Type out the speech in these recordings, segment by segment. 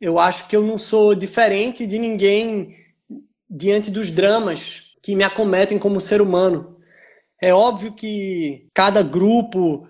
Eu acho que eu não sou diferente de ninguém diante dos dramas que me acometem como ser humano. É óbvio que cada grupo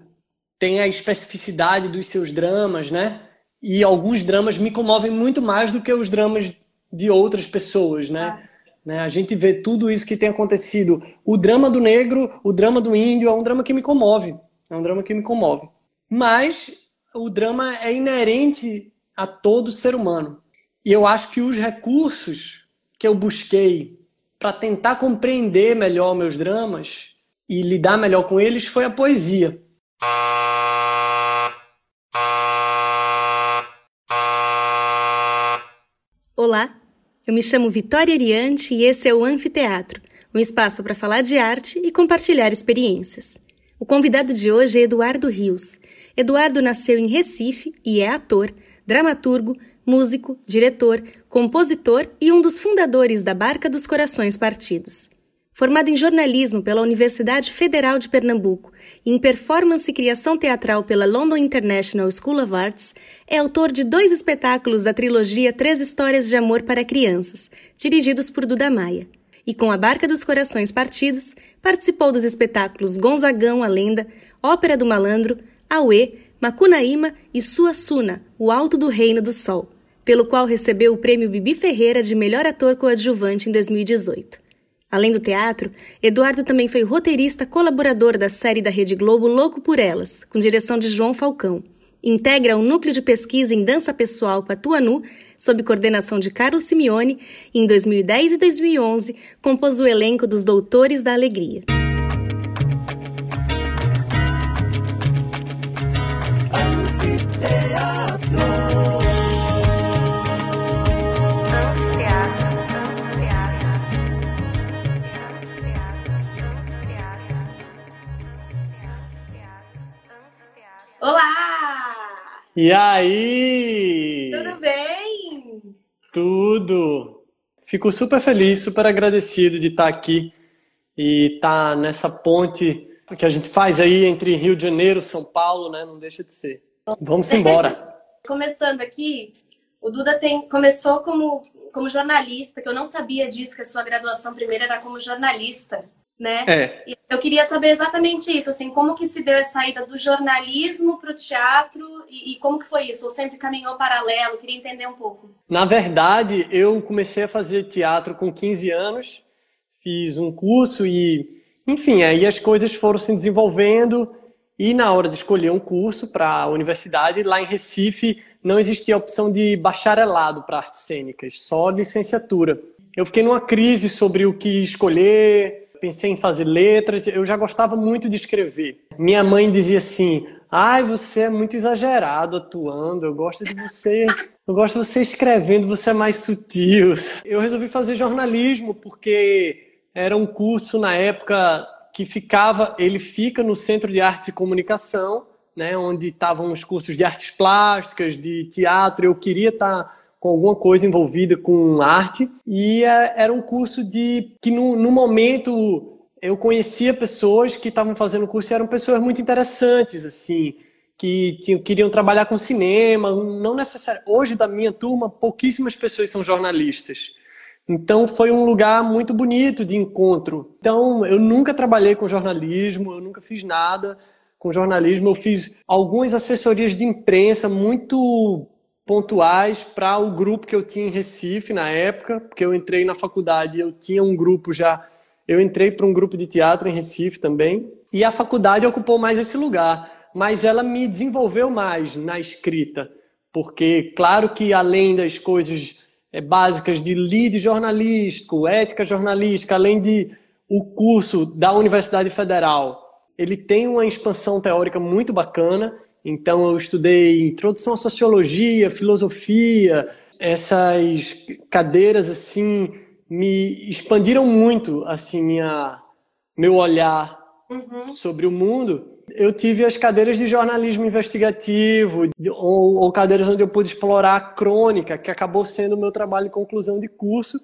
tem a especificidade dos seus dramas, né? E alguns dramas me comovem muito mais do que os dramas de outras pessoas, né? né? A gente vê tudo isso que tem acontecido. O drama do negro, o drama do índio é um drama que me comove. É um drama que me comove. Mas o drama é inerente a todo ser humano. E eu acho que os recursos que eu busquei para tentar compreender melhor meus dramas e lidar melhor com eles foi a poesia. Olá, eu me chamo Vitória Ariante e esse é o Anfiteatro, um espaço para falar de arte e compartilhar experiências. O convidado de hoje é Eduardo Rios. Eduardo nasceu em Recife e é ator, dramaturgo, músico, diretor, compositor e um dos fundadores da Barca dos Corações Partidos. Formado em jornalismo pela Universidade Federal de Pernambuco e em performance e criação teatral pela London International School of Arts, é autor de dois espetáculos da trilogia Três Histórias de Amor para Crianças, dirigidos por Duda Maia e com a Barca dos Corações Partidos, participou dos espetáculos Gonzagão, a Lenda, Ópera do Malandro, Auê, Macunaíma e Suassuna, O Alto do Reino do Sol, pelo qual recebeu o prêmio Bibi Ferreira de Melhor Ator Coadjuvante em 2018. Além do teatro, Eduardo também foi roteirista colaborador da série da Rede Globo Louco por Elas, com direção de João Falcão. Integra o núcleo de pesquisa em dança pessoal Patuanu, sob coordenação de Carlos Simeone, e em 2010 e 2011 compôs o elenco dos Doutores da Alegria. E aí? Tudo bem? Tudo. Fico super feliz, super agradecido de estar aqui e estar nessa ponte que a gente faz aí entre Rio de Janeiro e São Paulo, né? Não deixa de ser. Vamos embora. Começando aqui, o Duda tem, começou como, como jornalista, que eu não sabia disso, que a sua graduação primeira era como jornalista né? É. Eu queria saber exatamente isso, assim, como que se deu a saída do jornalismo para o teatro e, e, como que foi isso? Ou sempre caminhou paralelo? Queria entender um pouco. Na verdade, eu comecei a fazer teatro com 15 anos, fiz um curso e, enfim, aí as coisas foram se desenvolvendo e na hora de escolher um curso para a universidade, lá em Recife, não existia a opção de bacharelado para artes cênicas, só licenciatura. Eu fiquei numa crise sobre o que escolher, pensei em fazer letras, eu já gostava muito de escrever. Minha mãe dizia assim: "Ai, você é muito exagerado atuando, eu gosto de você, eu gosto de você escrevendo, você é mais sutil". Eu resolvi fazer jornalismo porque era um curso na época que ficava, ele fica no Centro de Artes e Comunicação, né, onde estavam os cursos de artes plásticas, de teatro, eu queria estar tá com alguma coisa envolvida com arte. E é, era um curso de que no, no momento eu conhecia pessoas que estavam fazendo o curso e eram pessoas muito interessantes assim que tinham, queriam trabalhar com cinema não necessariamente hoje da minha turma pouquíssimas pessoas são jornalistas. Então foi um lugar muito bonito de encontro. Então eu nunca trabalhei com jornalismo eu nunca fiz nada com jornalismo. Eu fiz algumas assessorias de imprensa muito pontuais para o grupo que eu tinha em Recife na época, porque eu entrei na faculdade, eu tinha um grupo já, eu entrei para um grupo de teatro em Recife também, e a faculdade ocupou mais esse lugar, mas ela me desenvolveu mais na escrita, porque claro que além das coisas é, básicas de lead jornalístico, ética jornalística, além de o curso da Universidade Federal, ele tem uma expansão teórica muito bacana então eu estudei introdução à sociologia, filosofia, essas cadeiras assim me expandiram muito assim minha meu olhar uhum. sobre o mundo. Eu tive as cadeiras de jornalismo investigativo ou, ou cadeiras onde eu pude explorar a crônica, que acabou sendo o meu trabalho de conclusão de curso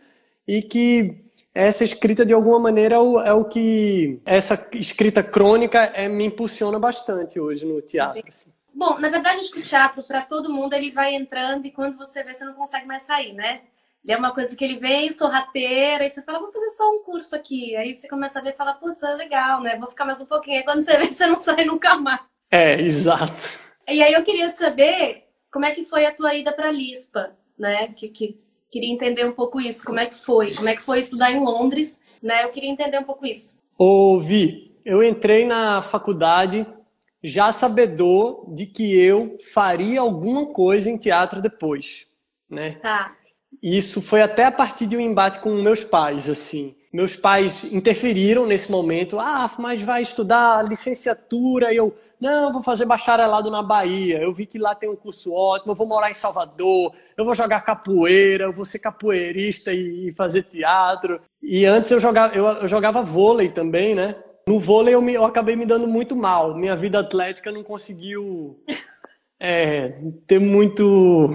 e que essa escrita de alguma maneira é o, é o que essa escrita crônica é, me impulsiona bastante hoje no teatro. Assim. Bom, na verdade, acho que o teatro, para todo mundo, ele vai entrando e quando você vê, você não consegue mais sair, né? Ele é uma coisa que ele vem sorrateira, e você fala, vou fazer só um curso aqui. Aí você começa a ver e fala, putz, é legal, né? Vou ficar mais um pouquinho. Aí quando você vê, você não sai nunca mais. É, exato. E aí eu queria saber como é que foi a tua ida para Lispa, né? Que, que queria entender um pouco isso. Como é que foi? Como é que foi estudar em Londres, né? Eu queria entender um pouco isso. Ouvi. Eu entrei na faculdade já sabedor de que eu faria alguma coisa em teatro depois, né? Tá. Isso foi até a partir de um embate com meus pais, assim. Meus pais interferiram nesse momento. Ah, mas vai estudar licenciatura? E eu, não, vou fazer bacharelado na Bahia. Eu vi que lá tem um curso ótimo. Eu vou morar em Salvador. Eu vou jogar capoeira. Eu vou ser capoeirista e fazer teatro. E antes eu jogava, eu, eu jogava vôlei também, né? No vôlei eu, me, eu acabei me dando muito mal. Minha vida atlética não conseguiu é, ter muito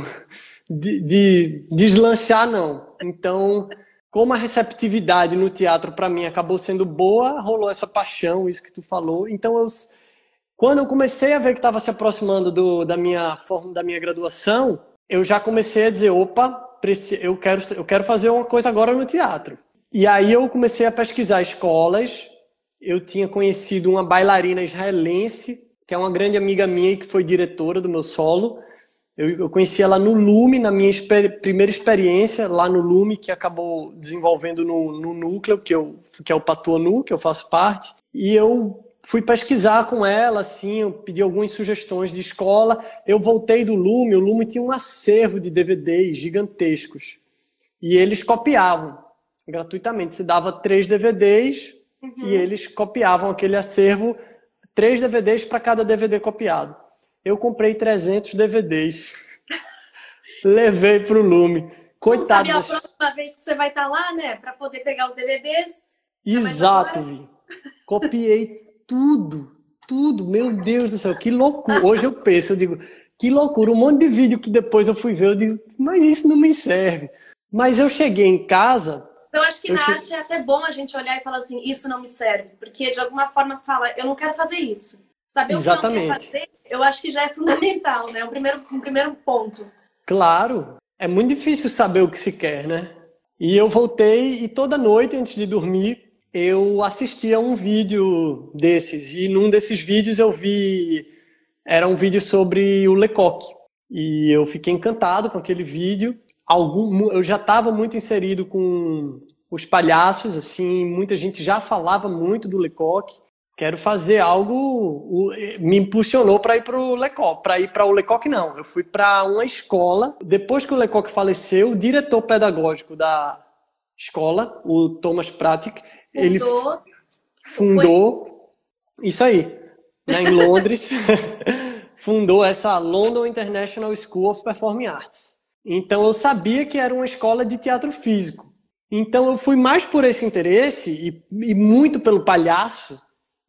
de, de deslanchar, não. Então, como a receptividade no teatro para mim acabou sendo boa, rolou essa paixão, isso que tu falou. Então, eu, quando eu comecei a ver que estava se aproximando do, da minha forma, da minha graduação, eu já comecei a dizer, opa, eu quero, eu quero fazer uma coisa agora no teatro. E aí eu comecei a pesquisar escolas. Eu tinha conhecido uma bailarina israelense, que é uma grande amiga minha e que foi diretora do meu solo. Eu, eu conheci ela no Lume, na minha exper primeira experiência lá no Lume, que acabou desenvolvendo no, no núcleo, que, eu, que é o Patuanu, que eu faço parte. E eu fui pesquisar com ela, assim, eu pedi algumas sugestões de escola. Eu voltei do Lume, o Lume tinha um acervo de DVDs gigantescos. E eles copiavam gratuitamente. Se dava três DVDs uhum. e eles copiavam aquele acervo, três DVDs para cada DVD copiado. Eu comprei 300 DVDs. Levei pro Lume. Coitado. Não sabia a próxima vez que você vai estar tá lá, né? Para poder pegar os DVDs. Exato, Vi. Copiei tudo. Tudo. Meu Deus do céu, que loucura. Hoje eu penso, eu digo, que loucura. Um monte de vídeo que depois eu fui ver, eu digo, mas isso não me serve. Mas eu cheguei em casa. Então, acho que na che... arte é até bom a gente olhar e falar assim: isso não me serve. Porque de alguma forma fala, eu não quero fazer isso. Saber Exatamente. o que não quer fazer eu acho que já é fundamental, né? O primeiro, um primeiro ponto. Claro, é muito difícil saber o que se quer, né? E eu voltei e toda noite antes de dormir eu assistia um vídeo desses e num desses vídeos eu vi era um vídeo sobre o Lecoq e eu fiquei encantado com aquele vídeo. Algum, eu já estava muito inserido com os palhaços, assim, muita gente já falava muito do Lecoq quero fazer algo. Me impulsionou para ir para o Lecoq. Para ir para o Lecoq, não. Eu fui para uma escola. Depois que o Lecoq faleceu, o diretor pedagógico da escola, o Thomas Pratic, ele fundou. Isso aí, né, em Londres. fundou essa London International School of Performing Arts. Então eu sabia que era uma escola de teatro físico. Então eu fui mais por esse interesse e, e muito pelo palhaço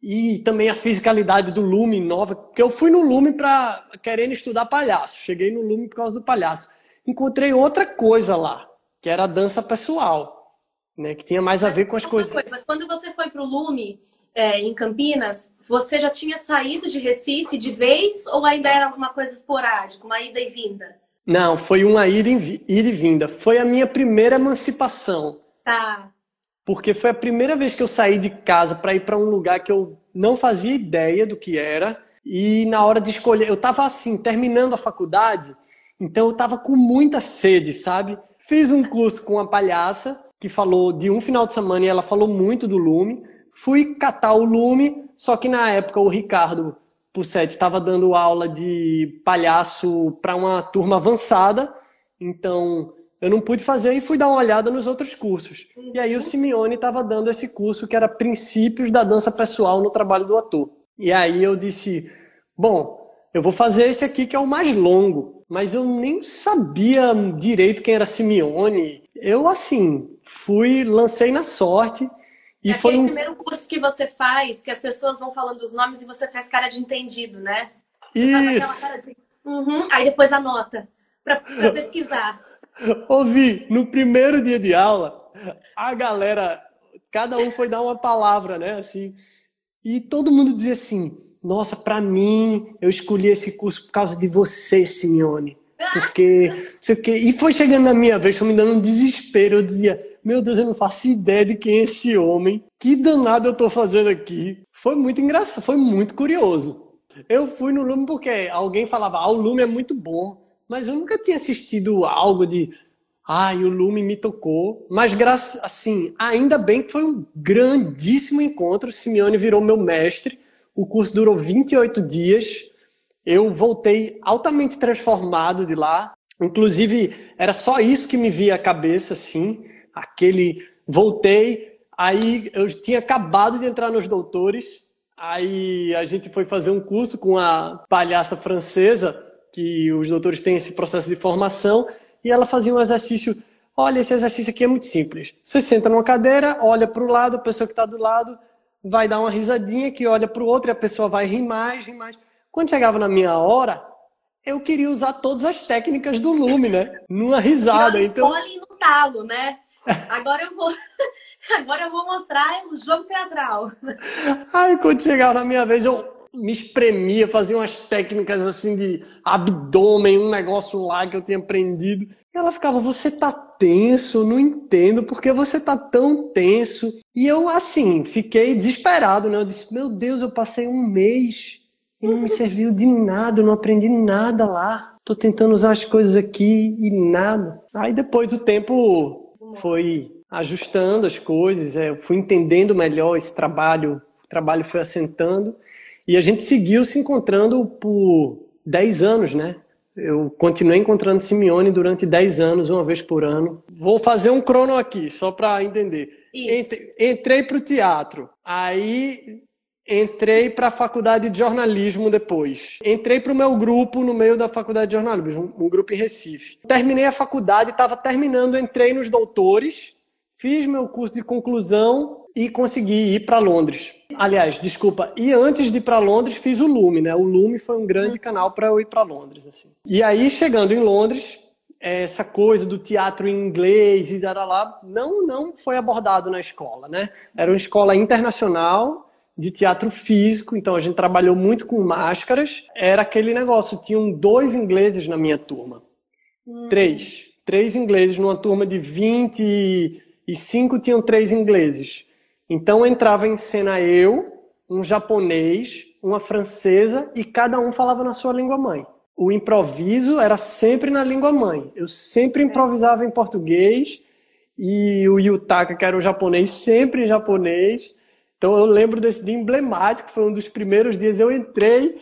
e também a fisicalidade do Lume nova, porque eu fui no Lume para querendo estudar palhaço. Cheguei no Lume por causa do palhaço. Encontrei outra coisa lá, que era a dança pessoal, né, que tinha mais a ver com as coisas. Coisa, quando você foi para o Lume é, em Campinas, você já tinha saído de Recife de vez ou ainda era alguma coisa esporádica, uma ida e vinda? Não, foi uma ida e, vinda. Foi a minha primeira emancipação. Tá porque foi a primeira vez que eu saí de casa para ir para um lugar que eu não fazia ideia do que era. E na hora de escolher, eu estava assim, terminando a faculdade, então eu estava com muita sede, sabe? Fiz um curso com uma palhaça que falou de um final de semana e ela falou muito do Lume. Fui catar o Lume, só que na época o Ricardo Pussetti estava dando aula de palhaço para uma turma avançada, então eu não pude fazer e fui dar uma olhada nos outros cursos. E aí o Simeone estava dando esse curso que era Princípios da Dança Pessoal no Trabalho do Ator. E aí eu disse, bom, eu vou fazer esse aqui que é o mais longo, mas eu nem sabia direito quem era Simeone. Eu assim, fui, lancei na sorte e é foi um primeiro curso que você faz, que as pessoas vão falando os nomes e você faz cara de entendido, né? Você Isso. De... Uhum. Aí depois anota para pesquisar. Ouvi, no primeiro dia de aula, a galera, cada um foi dar uma palavra, né? Assim, e todo mundo dizia assim: nossa, para mim, eu escolhi esse curso por causa de você, Simeone. Porque, sei o quê. E foi chegando na minha vez, foi me dando um desespero. Eu dizia, meu Deus, eu não faço ideia de quem é esse homem. Que danado eu tô fazendo aqui. Foi muito engraçado, foi muito curioso. Eu fui no Lume porque alguém falava, ah, o Lume é muito bom. Mas eu nunca tinha assistido algo de, ai, o Lume me tocou. Mas, graças, assim, ainda bem que foi um grandíssimo encontro. Simeone virou meu mestre. O curso durou 28 dias. Eu voltei altamente transformado de lá. Inclusive, era só isso que me via a cabeça, assim. Aquele. Voltei, aí eu tinha acabado de entrar nos doutores. Aí a gente foi fazer um curso com a palhaça francesa, que os doutores têm esse processo de formação, e ela fazia um exercício. Olha, esse exercício aqui é muito simples. Você senta numa cadeira, olha para o lado, a pessoa que está do lado vai dar uma risadinha, que olha para o outro e a pessoa vai rir mais, rir mais. Quando chegava na minha hora, eu queria usar todas as técnicas do Lume, né? Numa risada. então no talo, né? Agora eu vou, agora eu vou mostrar o jogo teatral. Aí quando chegava na minha vez, eu me espremia, fazia umas técnicas assim de abdômen, um negócio lá que eu tinha aprendido. E ela ficava, você tá tenso, não entendo por que você tá tão tenso. E eu, assim, fiquei desesperado, né? Eu disse, meu Deus, eu passei um mês e não me serviu de nada, eu não aprendi nada lá. Tô tentando usar as coisas aqui e nada. Aí depois o tempo foi ajustando as coisas, é, fui entendendo melhor esse trabalho, o trabalho foi assentando e a gente seguiu se encontrando por 10 anos, né? Eu continuei encontrando Simeone durante 10 anos, uma vez por ano. Vou fazer um crono aqui, só para entender. Entrei, entrei para o teatro. Aí Entrei para a faculdade de jornalismo depois. Entrei para o meu grupo no meio da faculdade de jornalismo, um, grupo em Recife. Terminei a faculdade, estava terminando, entrei nos doutores, fiz meu curso de conclusão e consegui ir para Londres. Aliás, desculpa, e antes de ir para Londres fiz o Lume, né? O Lume foi um grande canal para eu ir para Londres, assim. E aí chegando em Londres, essa coisa do teatro em inglês e lá não não foi abordado na escola, né? Era uma escola internacional de teatro físico, então a gente trabalhou muito com máscaras. Era aquele negócio, tinham dois ingleses na minha turma. Hum. Três. Três ingleses numa turma de 25 tinham três ingleses. Então entrava em cena eu, um japonês, uma francesa e cada um falava na sua língua mãe. O improviso era sempre na língua mãe. Eu sempre improvisava em português e o Yutaka, que era o japonês, sempre em japonês. Então eu lembro desse dia emblemático, foi um dos primeiros dias. Eu entrei,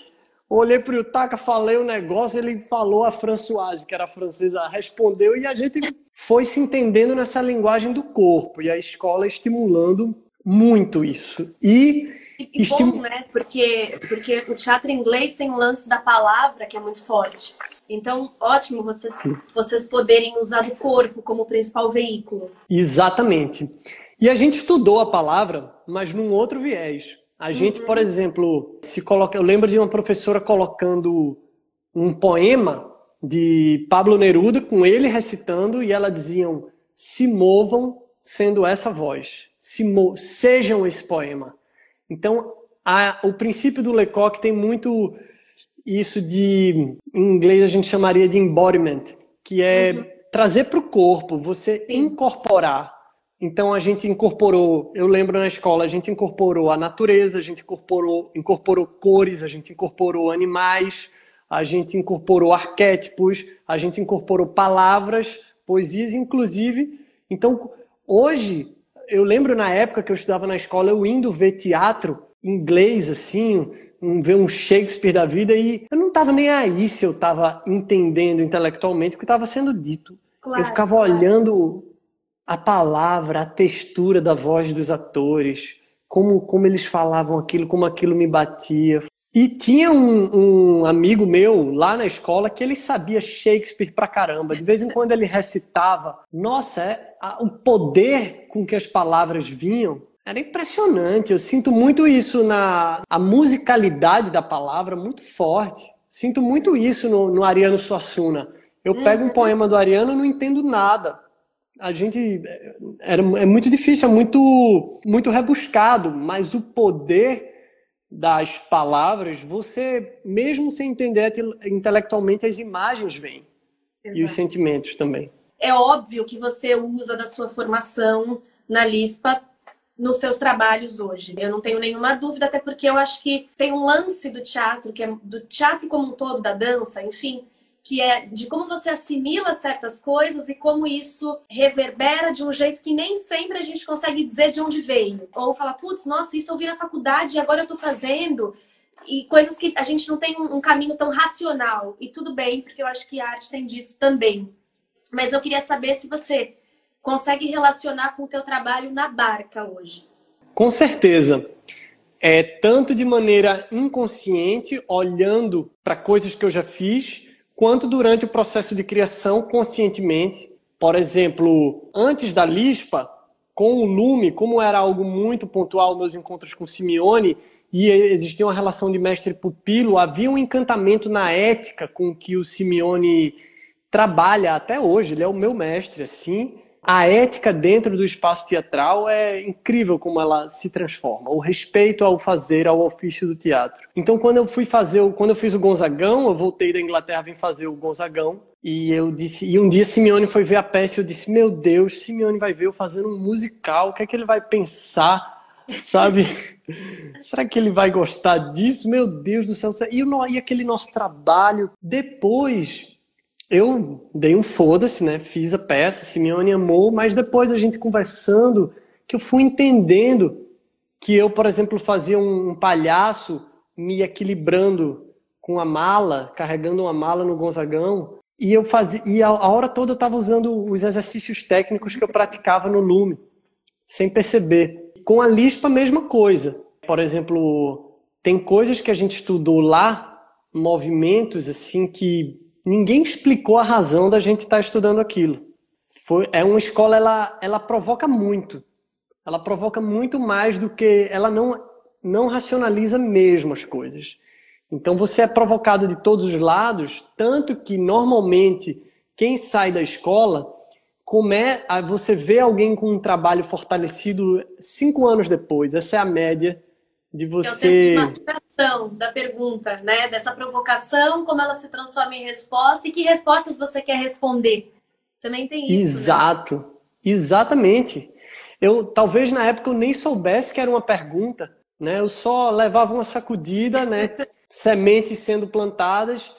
olhei para o Taka, falei um negócio, ele falou a Françoise, que era francesa, respondeu e a gente foi se entendendo nessa linguagem do corpo e a escola estimulando muito isso. E, e, e bom, né? Porque, porque o teatro inglês tem um lance da palavra que é muito forte. Então, ótimo vocês, vocês poderem usar o corpo como principal veículo. Exatamente. E a gente estudou a palavra, mas num outro viés. A gente, uhum. por exemplo, se coloca, eu lembro de uma professora colocando um poema de Pablo Neruda com ele recitando e ela diziam: "Se movam sendo essa voz, se sejam esse poema". Então, a, o princípio do Lecoq tem muito isso de em inglês a gente chamaria de embodiment, que é uhum. trazer para o corpo, você Sim. incorporar então a gente incorporou, eu lembro na escola, a gente incorporou a natureza, a gente incorporou, incorporou cores, a gente incorporou animais, a gente incorporou arquétipos, a gente incorporou palavras, poesias, inclusive. Então hoje, eu lembro na época que eu estudava na escola, eu indo ver teatro inglês, assim, ver um Shakespeare da vida, e eu não estava nem aí se eu estava entendendo intelectualmente o que estava sendo dito. Claro, eu ficava claro. olhando a palavra, a textura da voz dos atores, como, como eles falavam aquilo, como aquilo me batia. E tinha um, um, amigo meu lá na escola que ele sabia Shakespeare pra caramba. De vez em quando ele recitava. Nossa, é, a, o poder com que as palavras vinham era impressionante. Eu sinto muito isso na a musicalidade da palavra, muito forte. Sinto muito isso no, no Ariano Suassuna. Eu pego um uhum. poema do Ariano e não entendo nada a gente era, é muito difícil, é muito, muito rebuscado, mas o poder das palavras, você, mesmo sem entender intelectualmente, as imagens vêm. Exato. E os sentimentos também. É óbvio que você usa da sua formação na LISPA nos seus trabalhos hoje. Eu não tenho nenhuma dúvida, até porque eu acho que tem um lance do teatro, que é do teatro como um todo, da dança, enfim, que é de como você assimila certas coisas e como isso reverbera de um jeito que nem sempre a gente consegue dizer de onde veio. Ou falar, putz, nossa, isso eu vi na faculdade e agora eu tô fazendo. E coisas que a gente não tem um caminho tão racional. E tudo bem, porque eu acho que a arte tem disso também. Mas eu queria saber se você consegue relacionar com o teu trabalho na barca hoje? Com certeza. É tanto de maneira inconsciente, olhando para coisas que eu já fiz, quanto durante o processo de criação conscientemente. Por exemplo, antes da Lispa, com o Lume, como era algo muito pontual meus encontros com Simeone, e existia uma relação de mestre-pupilo, havia um encantamento na ética com que o Simeone trabalha até hoje. Ele é o meu mestre, assim a ética dentro do espaço teatral é incrível como ela se transforma. O respeito ao fazer, ao ofício do teatro. Então, quando eu fui fazer, quando eu fiz o Gonzagão, eu voltei da Inglaterra, vim fazer o Gonzagão. E eu disse, e um dia Simeone foi ver a peça e eu disse: Meu Deus, Simeone vai ver eu fazendo um musical, o que é que ele vai pensar? Sabe? Será que ele vai gostar disso? Meu Deus do céu. E, e aquele nosso trabalho. Depois, eu dei um foda-se, né? Fiz a peça, Simeone amou, mas depois a gente conversando, que eu fui entendendo que eu, por exemplo, fazia um palhaço me equilibrando com a mala, carregando uma mala no Gonzagão, e eu fazia, e a, hora toda eu estava usando os exercícios técnicos que eu praticava no Lume, sem perceber. Com a Lispa, a mesma coisa. Por exemplo, tem coisas que a gente estudou lá, movimentos assim que ninguém explicou a razão da gente estar tá estudando aquilo. Foi, é uma escola, ela, ela provoca muito. Ela provoca muito mais do que. Ela não, não racionaliza mesmo as coisas. Então você é provocado de todos os lados, tanto que normalmente quem sai da escola, como é, você vê alguém com um trabalho fortalecido cinco anos depois. Essa é a média de você. É o tempo de da pergunta, né? Dessa provocação, como ela se transforma em resposta e que respostas você quer responder. Também tem isso. Né? Exato, né? exatamente. Eu talvez na época eu nem soubesse que era uma pergunta, né? Eu só levava uma sacudida, né? Sementes sendo plantadas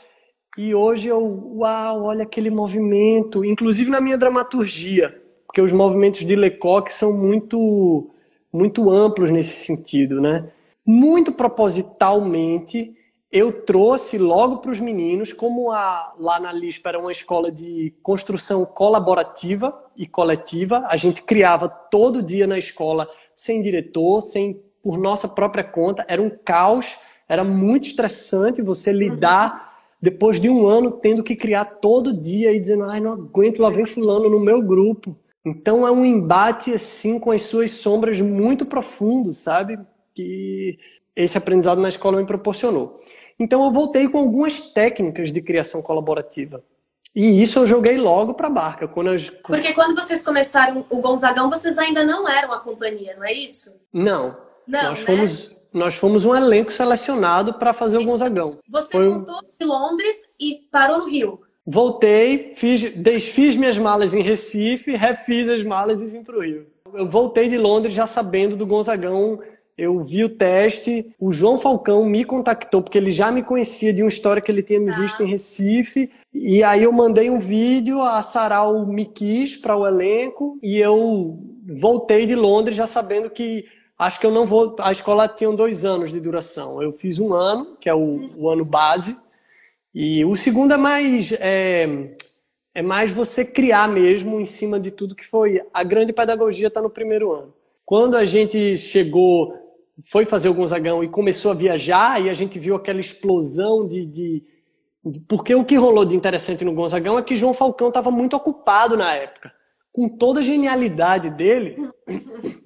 e hoje eu, uau, olha aquele movimento, inclusive na minha dramaturgia, porque os movimentos de Lecoq são muito muito amplos nesse sentido, né? Muito propositalmente, eu trouxe logo para os meninos, como a, lá na LISPA era uma escola de construção colaborativa e coletiva, a gente criava todo dia na escola sem diretor, sem por nossa própria conta, era um caos, era muito estressante você lidar depois de um ano tendo que criar todo dia e dizendo, ai, não aguento, lá vem fulano no meu grupo. Então é um embate assim com as suas sombras muito profundo, sabe? Que esse aprendizado na escola me proporcionou. Então eu voltei com algumas técnicas de criação colaborativa. E isso eu joguei logo para a barca. Quando eu... Porque quando vocês começaram o Gonzagão, vocês ainda não eram a companhia, não é isso? Não. Não, nós né? fomos nós fomos um elenco selecionado para fazer o Gonzagão. Você Foi... voltou de Londres e parou no Rio. Voltei, fiz, desfiz minhas malas em Recife, refiz as malas e vim para o Rio. Eu voltei de Londres já sabendo do Gonzagão eu vi o teste, o João Falcão me contactou, porque ele já me conhecia de uma história que ele tinha me visto ah. em Recife, e aí eu mandei um vídeo, a Sarau me quis para o elenco, e eu voltei de Londres já sabendo que acho que eu não vou. A escola tinha dois anos de duração. Eu fiz um ano, que é o, o ano base, e o segundo é mais. É, é mais você criar mesmo em cima de tudo que foi. A grande pedagogia está no primeiro ano. Quando a gente chegou foi fazer o Gonzagão e começou a viajar, e a gente viu aquela explosão de, de, Porque o que rolou de interessante no Gonzagão é que João Falcão estava muito ocupado na época. Com toda a genialidade dele,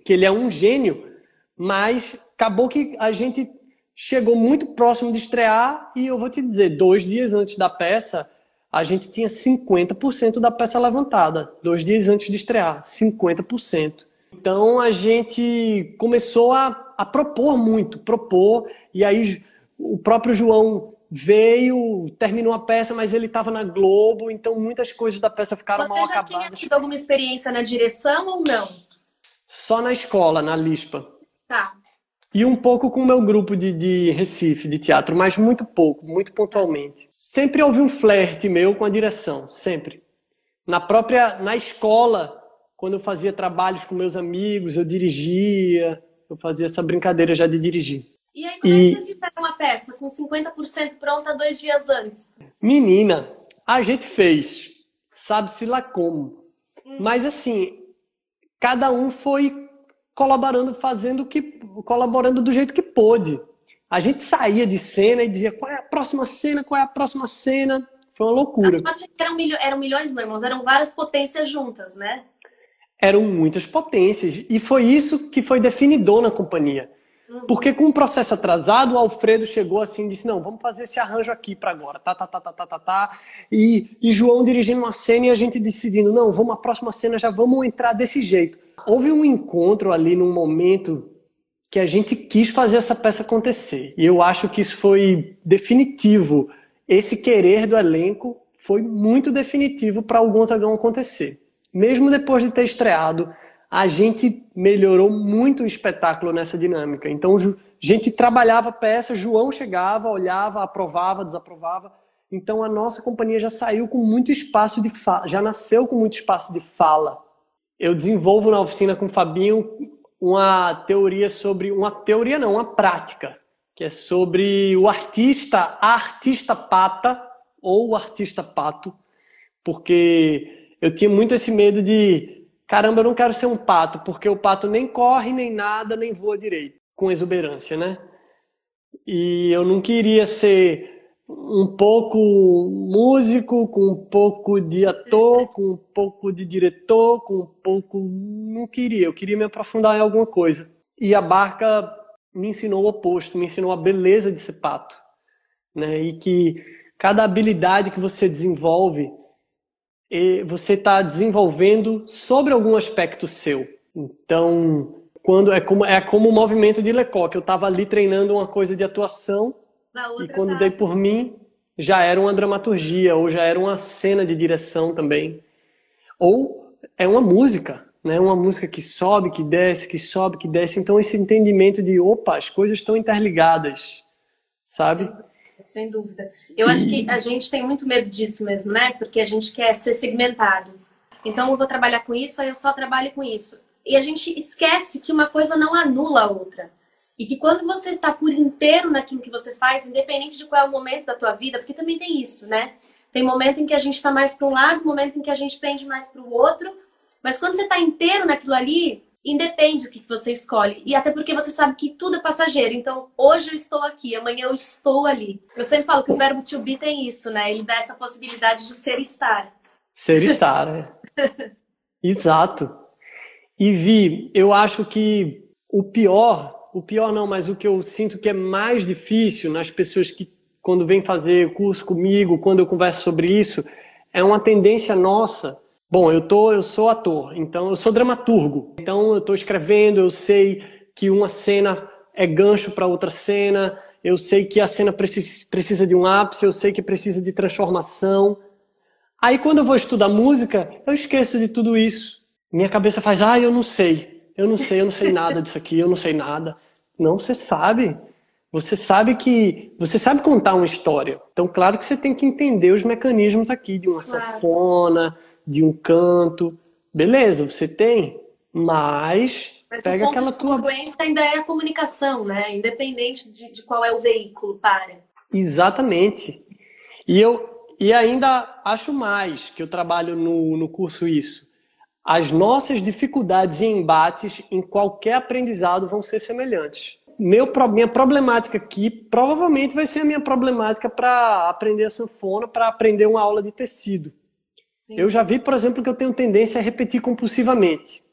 que ele é um gênio, mas acabou que a gente chegou muito próximo de estrear, e eu vou te dizer, dois dias antes da peça, a gente tinha 50% da peça levantada. Dois dias antes de estrear, 50%. Então a gente começou a, a propor muito, propor, e aí o próprio João veio, terminou a peça, mas ele estava na Globo, então muitas coisas da peça ficaram Você mal já acabadas. tinha tido alguma experiência na direção ou não? Só na escola, na Lispa. Tá. E um pouco com o meu grupo de, de Recife, de teatro, mas muito pouco, muito pontualmente. Sempre houve um flerte meu com a direção, sempre. Na própria, na escola, quando eu fazia trabalhos com meus amigos, eu dirigia, eu fazia essa brincadeira já de dirigir. E aí, como é E- que vocês fizeram uma peça com 50% pronta dois dias antes? Menina, a gente fez, sabe-se lá como. Mas assim, cada um foi colaborando, fazendo o que, colaborando do jeito que pôde. A gente saía de cena e dizia qual é a próxima cena, qual é a próxima cena. Foi uma loucura. É eram, milho- eram milhões, não, irmãos, eram várias potências juntas, né? Eram muitas potências e foi isso que foi definidor na companhia. Porque com o processo atrasado, o Alfredo chegou assim e disse: Não, vamos fazer esse arranjo aqui para agora. Tá, tá, tá, tá, tá, tá, tá. E, e João dirigindo uma cena e a gente decidindo: Não, vamos a próxima cena, já vamos entrar desse jeito. Houve um encontro ali num momento que a gente quis fazer essa peça acontecer. E eu acho que isso foi definitivo. Esse querer do elenco foi muito definitivo para o Gonzagão acontecer. Mesmo depois de ter estreado, a gente melhorou muito o espetáculo nessa dinâmica. Então, a gente trabalhava peça, João chegava, olhava, aprovava, desaprovava. Então, a nossa companhia já saiu com muito espaço de fala, já nasceu com muito espaço de fala. Eu desenvolvo na oficina com o Fabinho uma teoria sobre uma teoria não, uma prática, que é sobre o artista, a artista pata ou o artista pato, porque eu tinha muito esse medo de, caramba, eu não quero ser um pato, porque o pato nem corre, nem nada, nem voa direito, com exuberância, né? E eu não queria ser um pouco músico, com um pouco de ator, com um pouco de diretor, com um pouco. Não queria, eu queria me aprofundar em alguma coisa. E a barca me ensinou o oposto, me ensinou a beleza de ser pato. Né? E que cada habilidade que você desenvolve, você está desenvolvendo sobre algum aspecto seu. Então, quando é como, é como o movimento de Lecoq, eu estava ali treinando uma coisa de atuação e quando tá- dei por mim, já era uma dramaturgia, ou já era uma cena de direção também. Ou é uma música, né? Uma música que sobe, que desce, que sobe, que desce. Então esse entendimento de, opa, as coisas estão interligadas, sabe? Sem dúvida. Eu acho que a gente tem muito medo disso mesmo, né? Porque a gente quer ser segmentado. Então eu vou trabalhar com isso, aí eu só trabalho com isso. E a gente esquece que uma coisa não anula a outra. E que quando você está por inteiro naquilo que você faz, independente de qual é o momento da tua vida, porque também tem isso, né? Tem momento em que a gente está mais para um lado, momento em que a gente pende mais para o outro. Mas quando você está inteiro naquilo ali, independe do que você escolhe. E até porque você sabe que tudo é passageiro. Então, hoje eu estou aqui, amanhã eu estou ali. Eu sempre falo que o verbo to be tem isso, né? Ele dá essa possibilidade de ser e estar. Ser e estar, né? Exato. E Vi, eu acho que o pior, o pior não, mas o que eu sinto que é mais difícil nas pessoas que quando vêm fazer curso comigo, quando eu converso sobre isso, é uma tendência nossa. Bom, eu tô, eu sou ator, então eu sou dramaturgo. Então eu estou escrevendo, eu sei que uma cena é gancho para outra cena, eu sei que a cena precisa, precisa de um ápice, eu sei que precisa de transformação. Aí quando eu vou estudar música, eu esqueço de tudo isso. Minha cabeça faz, ah, eu não sei, eu não sei, eu não sei nada disso aqui, eu não sei nada. Não, você sabe. Você sabe que você sabe contar uma história. Então, claro que você tem que entender os mecanismos aqui de uma Claro. sanfona, de um canto. Beleza, você tem, mas, Mas pega o ponto aquela de tua congruência ainda é a comunicação, né? Independente de, de qual é o veículo para. Exatamente. E eu e ainda acho mais que eu trabalho no, no curso isso. As nossas dificuldades e embates em qualquer aprendizado vão ser semelhantes. Meu, minha problemática aqui provavelmente vai ser a minha problemática para aprender a sanfona, para aprender uma aula de tecido. Sim. Eu já vi, por exemplo, que eu tenho tendência a repetir compulsivamente.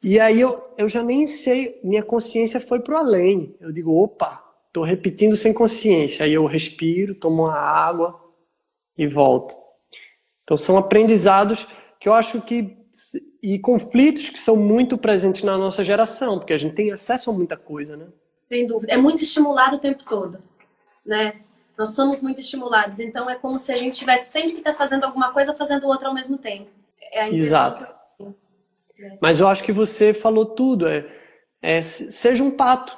E aí eu, eu já nem sei, minha consciência foi pro além. Eu digo, opa, tô repetindo sem consciência. Aí eu respiro, tomo uma água e volto. Então são aprendizados que eu acho que e conflitos que são muito presentes na nossa geração, porque a gente tem acesso a muita coisa, né? Sem dúvida. É muito estimulado o tempo todo, né? Nós somos muito estimulados, então é como se a gente tivesse sempre que estar tá fazendo alguma coisa, fazendo outra ao mesmo tempo. É Exato. Mas eu acho que você falou tudo. É, é, seja um pato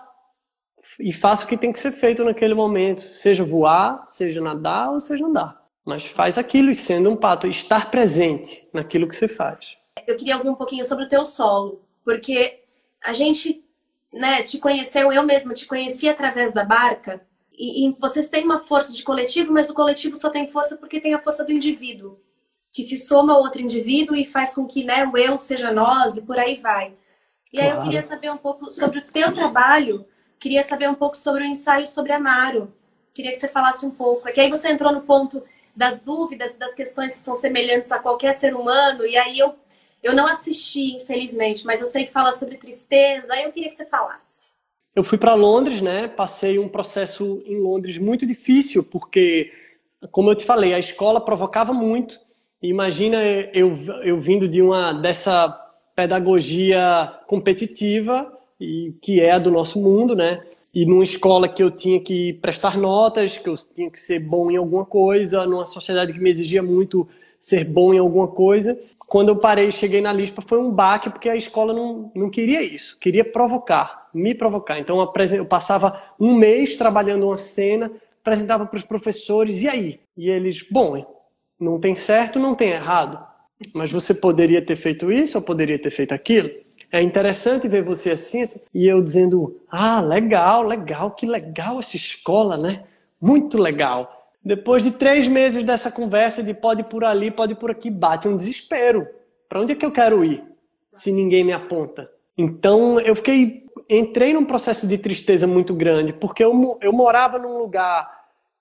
e faça o que tem que ser feito naquele momento. Seja voar, seja nadar ou seja andar. Mas faz aquilo e sendo um pato, estar presente naquilo que você faz. Eu queria ouvir um pouquinho sobre o teu solo, porque a gente, né, te conheceu, eu mesma te conheci através da barca, e, e vocês têm uma força de coletivo, mas o coletivo só tem força porque tem a força do indivíduo, que se soma a outro indivíduo e faz com que, né, o eu seja nós e por aí vai. E aí eu queria saber um pouco sobre o teu trabalho, queria saber um pouco sobre o ensaio sobre Amaro. Queria que você falasse um pouco. É que aí você entrou no ponto das dúvidas, das questões que são semelhantes a qualquer ser humano, e aí eu, eu não assisti, infelizmente, mas eu sei que fala sobre tristeza, aí eu queria que você falasse. Eu fui para Londres, né? Passei um processo em Londres muito difícil, porque, como eu te falei, a escola provocava muito. Imagina eu, eu vindo de uma dessa pedagogia competitiva e que é a do nosso mundo, né? e numa escola que eu tinha que prestar notas, que eu tinha que ser bom em alguma coisa, numa sociedade que me exigia muito ser bom em alguma coisa. Quando eu parei e cheguei na Lispa, foi um baque, porque a escola não, não queria isso, queria provocar, me provocar. Então eu passava um mês trabalhando uma cena, apresentava para os professores, e aí? E eles, bom, não tem certo, não tem errado, mas você poderia ter feito isso ou poderia ter feito aquilo? É interessante ver você assim, e eu dizendo: Ah, legal, legal, que legal essa escola, né? Muito legal. Depois de três meses dessa conversa de pode por ali, pode por aqui, bate um desespero. Para onde é que eu quero ir se ninguém me aponta? Então eu fiquei, entrei num processo de tristeza muito grande, porque eu, eu morava num lugar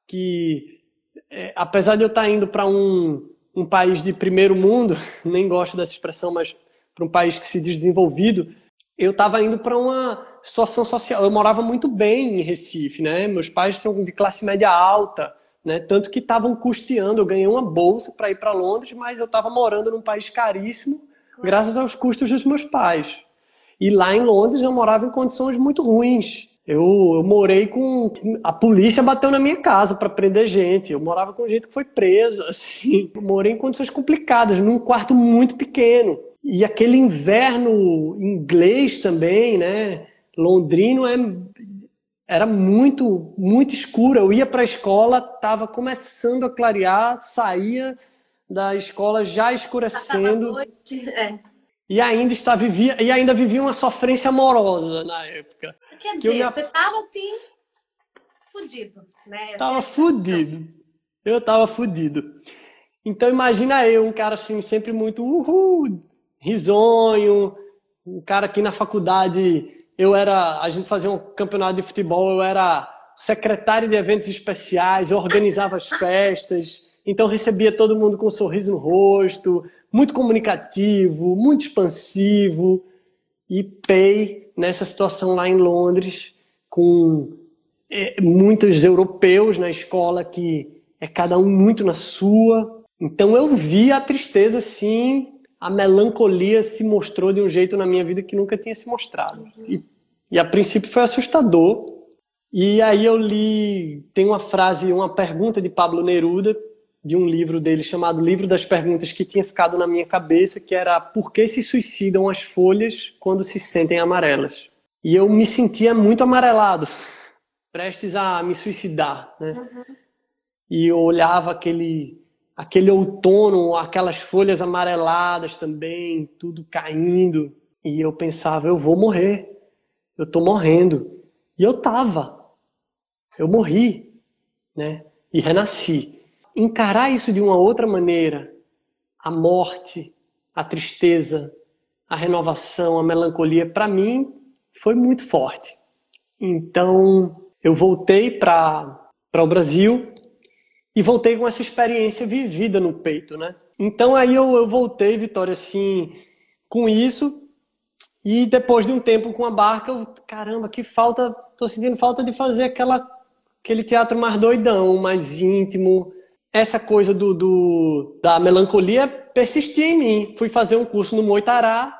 que, é, apesar de eu estar indo para um, um país de primeiro mundo, nem gosto dessa expressão, mas para um país que se diz desenvolvido, eu estava indo para uma situação social. Eu morava muito bem em Recife, né? Meus pais são de classe média alta, né? Tanto que estavam custeando. Eu ganhei uma bolsa para ir para Londres, mas eu estava morando num país caríssimo, graças aos custos dos meus pais. E lá em Londres eu morava em condições muito ruins. Eu, eu morei com. A polícia bateu na minha casa para prender gente. Eu morava com gente que foi presa, assim. Eu morei em condições complicadas, num quarto muito pequeno. E aquele inverno inglês também, né? Londrino é, era muito, muito escuro. Eu ia para a escola, estava começando a clarear, saía da escola já escurecendo. É. E ainda está vivia e ainda vivia uma sofrência amorosa na época. Quer dizer, que você estava assim fudido, né? Tava fudido. Eu tava fudido. Então imagina eu, um cara assim sempre muito uhul, risonho, um cara que na faculdade eu era, a gente fazia um campeonato de futebol, eu era secretário de eventos especiais, eu organizava as festas, então recebia todo mundo com um sorriso no rosto, muito comunicativo, muito expansivo e pei nessa situação lá em Londres com é, muitos europeus na escola que é cada um muito na sua. Então eu vi a tristeza sim a melancolia se mostrou de um jeito na minha vida que nunca tinha se mostrado. E, e a princípio foi assustador. E aí eu li, tem uma frase, uma pergunta de Pablo Neruda, de um livro dele chamado Livro das Perguntas, que tinha ficado na minha cabeça, que era Por que se suicidam as folhas quando se sentem amarelas? E eu me sentia muito amarelado, prestes a me suicidar, né? Uhum. E eu olhava aquele aquele outono, aquelas folhas amareladas também, tudo caindo. E eu pensava, eu vou morrer. Eu tô morrendo. E eu tava. Eu morri, né? E renasci. Encarar isso de uma outra maneira, a morte, a tristeza, a renovação, a melancolia, para mim foi muito forte. Então, eu voltei para o Brasil e voltei com essa experiência vivida no peito, né? Então aí eu, eu voltei, Vitória, assim, com isso. E depois de um tempo com a barca, eu, caramba, que falta, tô sentindo falta de fazer aquela, aquele teatro mais doidão, mais íntimo. Essa coisa do, do, da melancolia persistia em mim. Fui fazer um curso no Moitará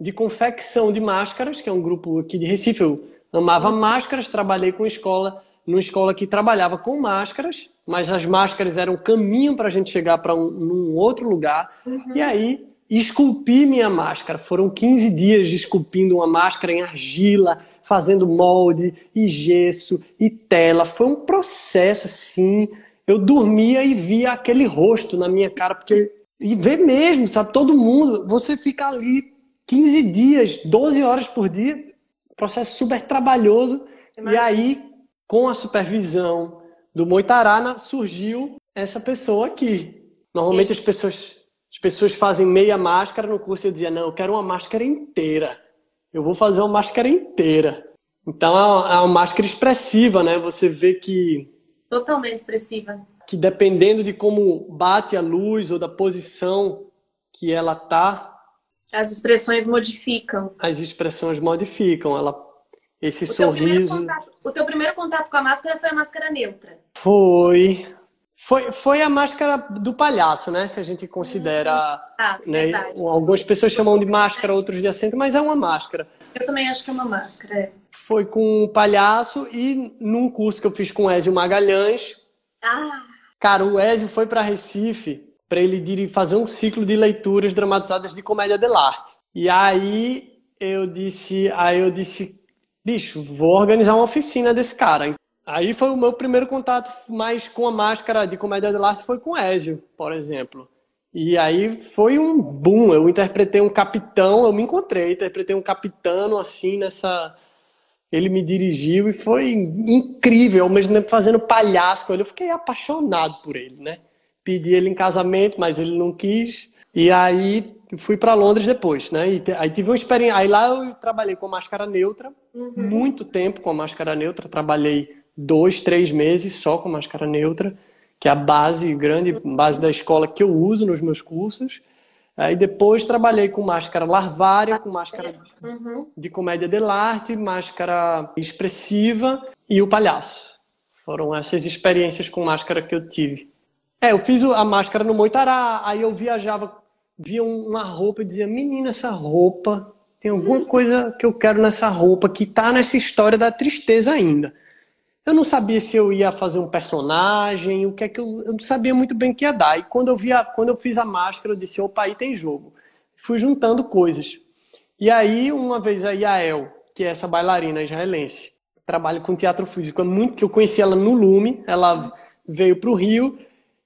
de confecção de máscaras, que é um grupo aqui de Recife. Eu amava máscaras, trabalhei com escola, numa escola que trabalhava com máscaras, mas as máscaras eram caminho para a gente chegar para um num outro lugar. Uhum. E aí esculpi minha máscara. Foram 15 dias esculpindo uma máscara em argila, fazendo molde e gesso e tela. Foi um processo, sim. Eu dormia e via aquele rosto na minha cara, porque e vê mesmo, sabe? Todo mundo, você fica ali 15 dias, 12 horas por dia, processo super trabalhoso. Imagina. E aí, com a supervisão do Moitarana, surgiu essa pessoa aqui. Normalmente as pessoas, as pessoas fazem meia máscara no curso e eu dizia, não, eu quero uma máscara inteira. Eu vou fazer uma máscara inteira. Então é uma, é uma máscara expressiva, né? Você vê que. Totalmente expressiva. Que dependendo de como bate a luz ou da posição que ela tá. As expressões modificam. As expressões modificam. Ela, esse o sorriso. Teu contato, o teu primeiro contato com a máscara foi a máscara neutra. Foi. Foi, foi a máscara do palhaço, né? Se a gente considera. Ah, né? Algumas pessoas chamam de máscara, outros de acento, mas é uma máscara. Eu também acho que é uma máscara. É. Foi com o palhaço e num curso que eu fiz com o Ézio Magalhães. Ah! Cara, o Ézio foi para Recife para ele fazer um ciclo de leituras dramatizadas de comédia dell'arte. E aí eu disse, aí eu disse, bicho, vou organizar uma oficina desse cara. Aí foi o meu primeiro contato mais com a máscara de comédia dell'arte foi com o Ezio, por exemplo. E aí foi um boom. Eu interpretei um capitão, eu me encontrei, interpretei um capitão assim nessa. Ele me dirigiu e foi incrível, ao mesmo tempo fazendo palhaço com ele. Eu fiquei apaixonado por ele, né? Pedi ele em casamento, mas ele não quis. E aí fui para Londres depois, né? E aí tive uma experiência. Aí lá eu trabalhei com máscara neutra, uhum. muito tempo com a máscara neutra. Trabalhei dois, três meses só com máscara neutra, que é a base, grande base da escola que eu uso nos meus cursos. Aí depois trabalhei com máscara larvária, com máscara uhum. de comédia dell'arte, máscara expressiva e o palhaço. Foram essas experiências com máscara que eu tive. É, eu fiz a máscara no Moitará, aí eu viajava, via uma roupa e dizia, menina, essa roupa, tem alguma coisa que eu quero nessa roupa que tá nessa história da tristeza ainda. Eu não sabia se eu ia fazer um personagem, o que é que eu, eu não sabia muito bem o que ia dar. E quando eu vi a, quando eu fiz a máscara, eu disse, opa, aí tem jogo. Fui juntando coisas. E aí, uma vez a Yael, que é essa bailarina israelense, trabalha com teatro físico, é muito que eu conheci ela no Lume, ela veio para o Rio,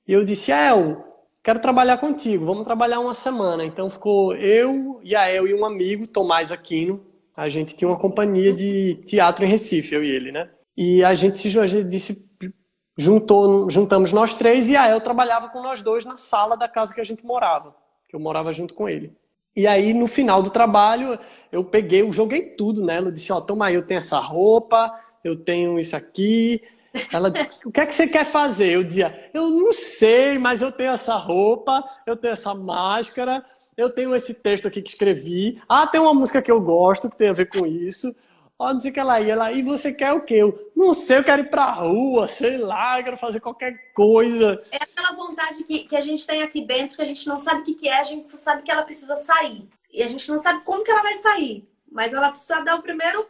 e eu disse, Yael, quero trabalhar contigo, vamos trabalhar uma semana. Então ficou eu, Yael e um amigo, Tomás Aquino, a gente tinha uma companhia de teatro em Recife, eu e ele, né? E a gente se a gente juntou, juntamos nós três e a El trabalhava com nós dois na sala da casa que a gente morava, que eu morava junto com ele. E aí, no final do trabalho, eu peguei, eu joguei tudo nela. Eu disse: Ó, oh, toma aí, eu tenho essa roupa, eu tenho isso aqui. Ela disse: O que é que você quer fazer? Eu dizia: Eu não sei, mas eu tenho essa roupa, eu tenho essa máscara, eu tenho esse texto aqui que escrevi. Ah, tem uma música que eu gosto que tem a ver com isso. Ó, não sei o que ela ia lá, e você quer o quê? Eu não sei, eu quero ir pra rua, sei lá, quero fazer qualquer coisa. É aquela vontade que, que a gente tem aqui dentro, que a gente não sabe o que, que é, a gente só sabe que ela precisa sair. E a gente não sabe como que ela vai sair, mas ela precisa dar o primeiro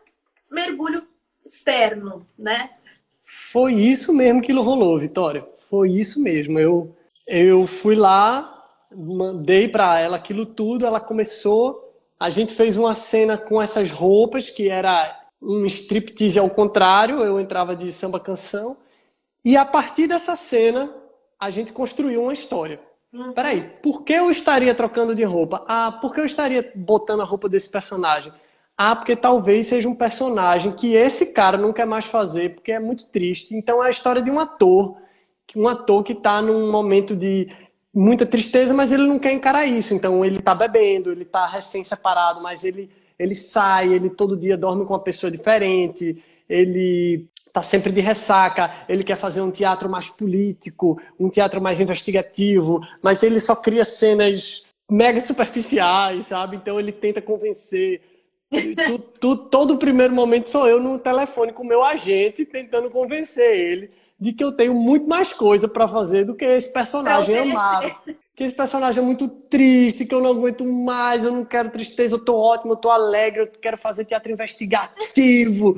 mergulho externo, né? Foi isso mesmo que rolou, Vitória. Foi isso mesmo. Eu, eu fui lá, mandei para ela aquilo tudo, ela começou. A gente fez uma cena com essas roupas que era um striptease ao contrário, eu entrava de samba canção. E a partir dessa cena, a gente construiu uma história. Uhum. Peraí, por que eu estaria trocando de roupa? Ah, por que eu estaria botando a roupa desse personagem? Ah, porque talvez seja um personagem que esse cara não quer mais fazer, porque é muito triste. Então é a história de um ator, um ator que está num momento de muita tristeza, mas ele não quer encarar isso. Então ele está bebendo, ele está recém-separado, mas ele ele sai, ele todo dia dorme com uma pessoa diferente, ele tá sempre de ressaca, ele quer fazer um teatro mais político, um teatro mais investigativo, mas ele só cria cenas mega superficiais, sabe? Então ele tenta convencer. Tu, tu, todo o primeiro momento sou eu no telefone com o meu agente tentando convencer ele de que eu tenho muito mais coisa para fazer do que esse personagem amado. Que esse personagem é muito triste, que eu não aguento mais, eu não quero tristeza, eu tô ótimo, eu tô alegre, eu quero fazer teatro investigativo.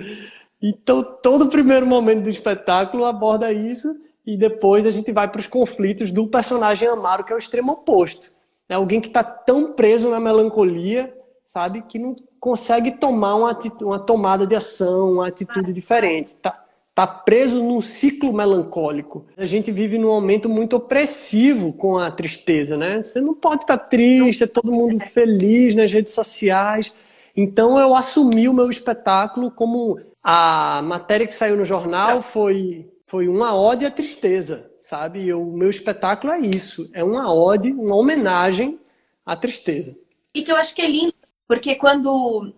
Então, todo o primeiro momento do espetáculo aborda isso e depois a gente vai para os conflitos do personagem Amaro, que é o extremo oposto. É alguém que está tão preso na melancolia, sabe, que não consegue tomar uma, uma tomada de ação, uma atitude diferente. Tá, tá preso num ciclo melancólico. A gente vive num momento muito opressivo com a tristeza, né? Você não pode estar tá triste, é todo mundo feliz nas redes sociais. Então eu assumi o meu espetáculo como a matéria que saiu no jornal foi foi uma ode à tristeza, sabe? o meu espetáculo é isso, é uma ode, uma homenagem à tristeza. E que eu acho que é lindo, porque quando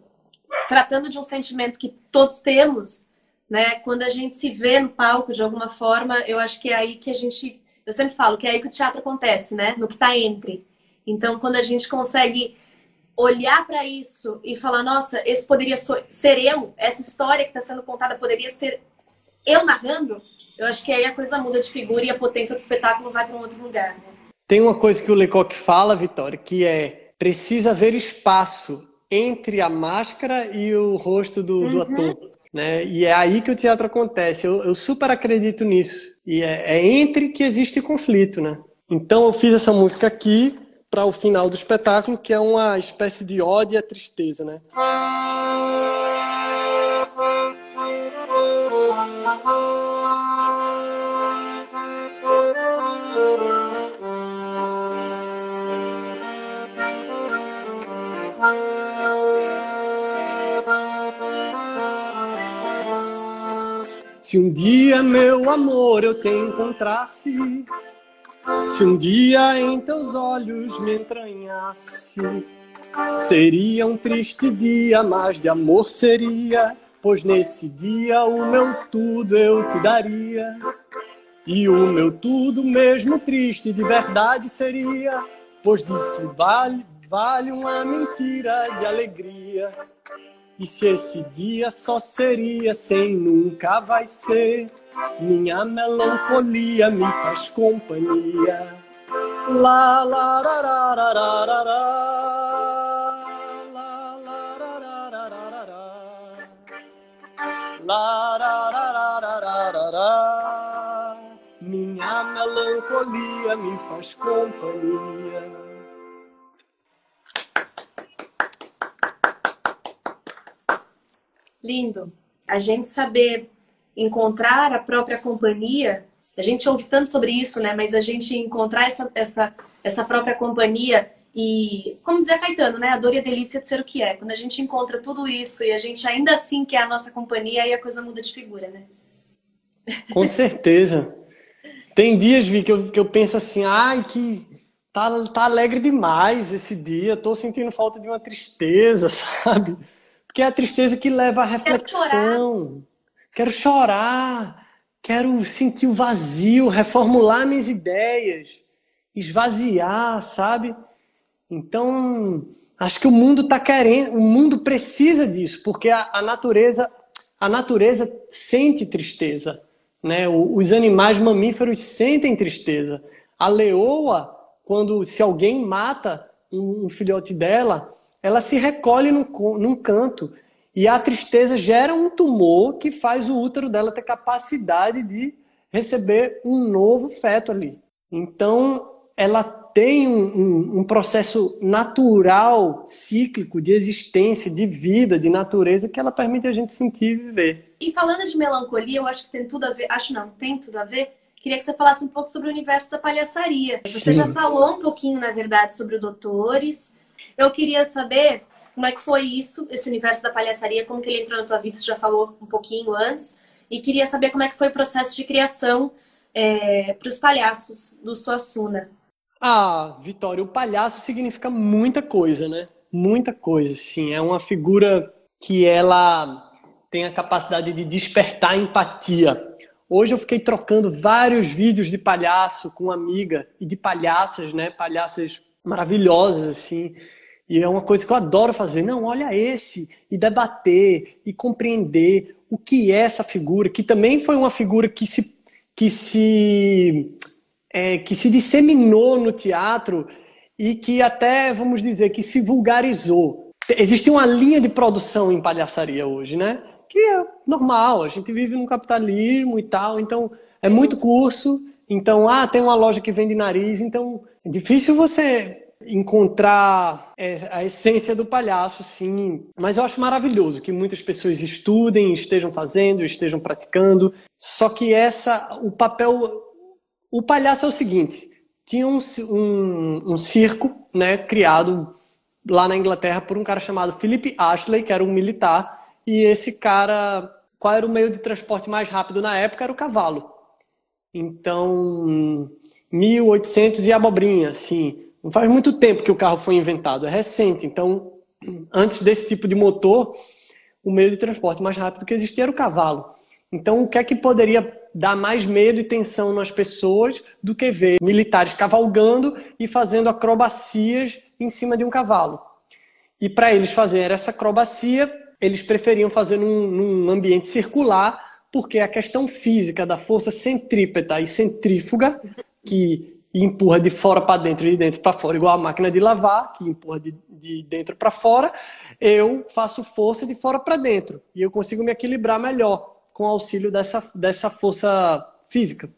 tratando de um sentimento que todos temos, né? Quando a gente se vê no palco de alguma forma, eu acho que é aí que a gente, eu sempre falo que é aí que o teatro acontece, né? No que está entre. Então, quando a gente consegue olhar para isso e falar, nossa, esse poderia ser eu, essa história que está sendo contada poderia ser eu narrando, eu acho que aí a coisa muda de figura e a potência do espetáculo vai para um outro lugar. Né? Tem uma coisa que o Lecoq fala, Vitória, que é precisa haver espaço entre a máscara e o rosto do, uhum. do ator. Né? E é aí que o teatro acontece. Eu, eu super acredito nisso. E é, é, entre que existe conflito, né? Então eu fiz essa música aqui para o final do espetáculo, que é uma espécie de ódio à tristeza, né? Se um dia, meu amor, eu te encontrasse, se um dia em teus olhos me entranhasse, seria um triste dia, mas de amor seria, pois nesse dia o meu tudo eu te daria. E o meu tudo mesmo triste de verdade seria, pois de que vale, vale uma mentira de alegria. E se esse dia só seria sem nunca vai ser, minha melancolia me faz companhia. Lá, lá, lá, lá, lá, lá, lá, lá. Minha melancolia me faz companhia. Lindo. A gente saber encontrar a própria companhia, a gente ouve tanto sobre isso, né? Mas a gente encontrar essa, essa, essa própria companhia e, como dizia Caetano, né? A dor e a delícia de ser o que é. Quando a gente encontra tudo isso e a gente ainda assim quer a nossa companhia, aí a coisa muda de figura, né? Com certeza. Tem dias, Vi, que eu, que eu penso assim, ai, que tá, tá alegre demais esse dia, tô sentindo falta de uma tristeza, sabe? Que é a tristeza que leva à reflexão. Quero chorar, quero, chorar, quero sentir o vazio, reformular minhas ideias, esvaziar, sabe? Então, acho que o mundo está querendo, o mundo precisa disso, porque a, a, natureza, a natureza sente tristeza, né? Os animais mamíferos sentem tristeza. A leoa, quando se alguém mata um, um filhote dela, ela se recolhe num, num canto. E a tristeza gera um tumor que faz o útero dela ter capacidade de receber um novo feto ali. Então, ela tem um, um, um, processo natural, cíclico, de existência, de vida, de natureza, que ela permite a gente sentir e viver. E falando de melancolia, eu acho que tem tudo a ver, acho não, tem tudo a ver. Queria que você falasse um pouco sobre o universo da palhaçaria. Você Sim. já falou um pouquinho, na verdade, sobre o Doutores, eu queria saber como é que foi isso, esse universo da palhaçaria, como que ele entrou na tua vida, você já falou um pouquinho antes, e queria saber como é que foi o processo de criação é, para os palhaços do Suassuna. Ah, Vitória, o palhaço significa muita coisa, né? Muita coisa, sim. É uma figura que ela tem a capacidade de despertar empatia. Hoje eu fiquei trocando vários vídeos de palhaço com uma amiga e de palhaças, né? Palhaças maravilhosas, assim. E é uma coisa que eu adoro fazer. Não, olha esse, e debater, e compreender o que é essa figura, que também foi uma figura que se, que se, é, que se disseminou no teatro e que até, vamos dizer, que se vulgarizou. Existe uma linha de produção em palhaçaria hoje, né? Que é normal, a gente vive no capitalismo e tal, então é muito curso, então, ah, tem uma loja que vende nariz, então é difícil você encontrar é, a essência do palhaço, sim. Mas eu acho maravilhoso que muitas pessoas estudem, estejam fazendo, estejam praticando. Só que essa, o papel, o palhaço é o seguinte: tinha um, um, um circo, né, criado lá na Inglaterra por um cara chamado Philip Ashley, que era um militar, e esse cara, qual era o meio de transporte mais rápido na época? Era o cavalo. Então, 1800 e abobrinha, assim. Não faz muito tempo que o carro foi inventado, é recente. Então, antes desse tipo de motor, o meio de transporte mais rápido que existia era o cavalo. Então, o que é que poderia dar mais medo e tensão nas pessoas do que ver militares cavalgando e fazendo acrobacias em cima de um cavalo? E para eles fazerem essa acrobacia, eles preferiam fazer num, num ambiente circular, porque a questão física da força centrípeta e centrífuga, que empurra de fora para dentro e de dentro para fora, igual a máquina de lavar, que empurra de, de dentro para fora, eu faço força de fora para dentro e eu consigo me equilibrar melhor com o auxílio dessa, dessa força física.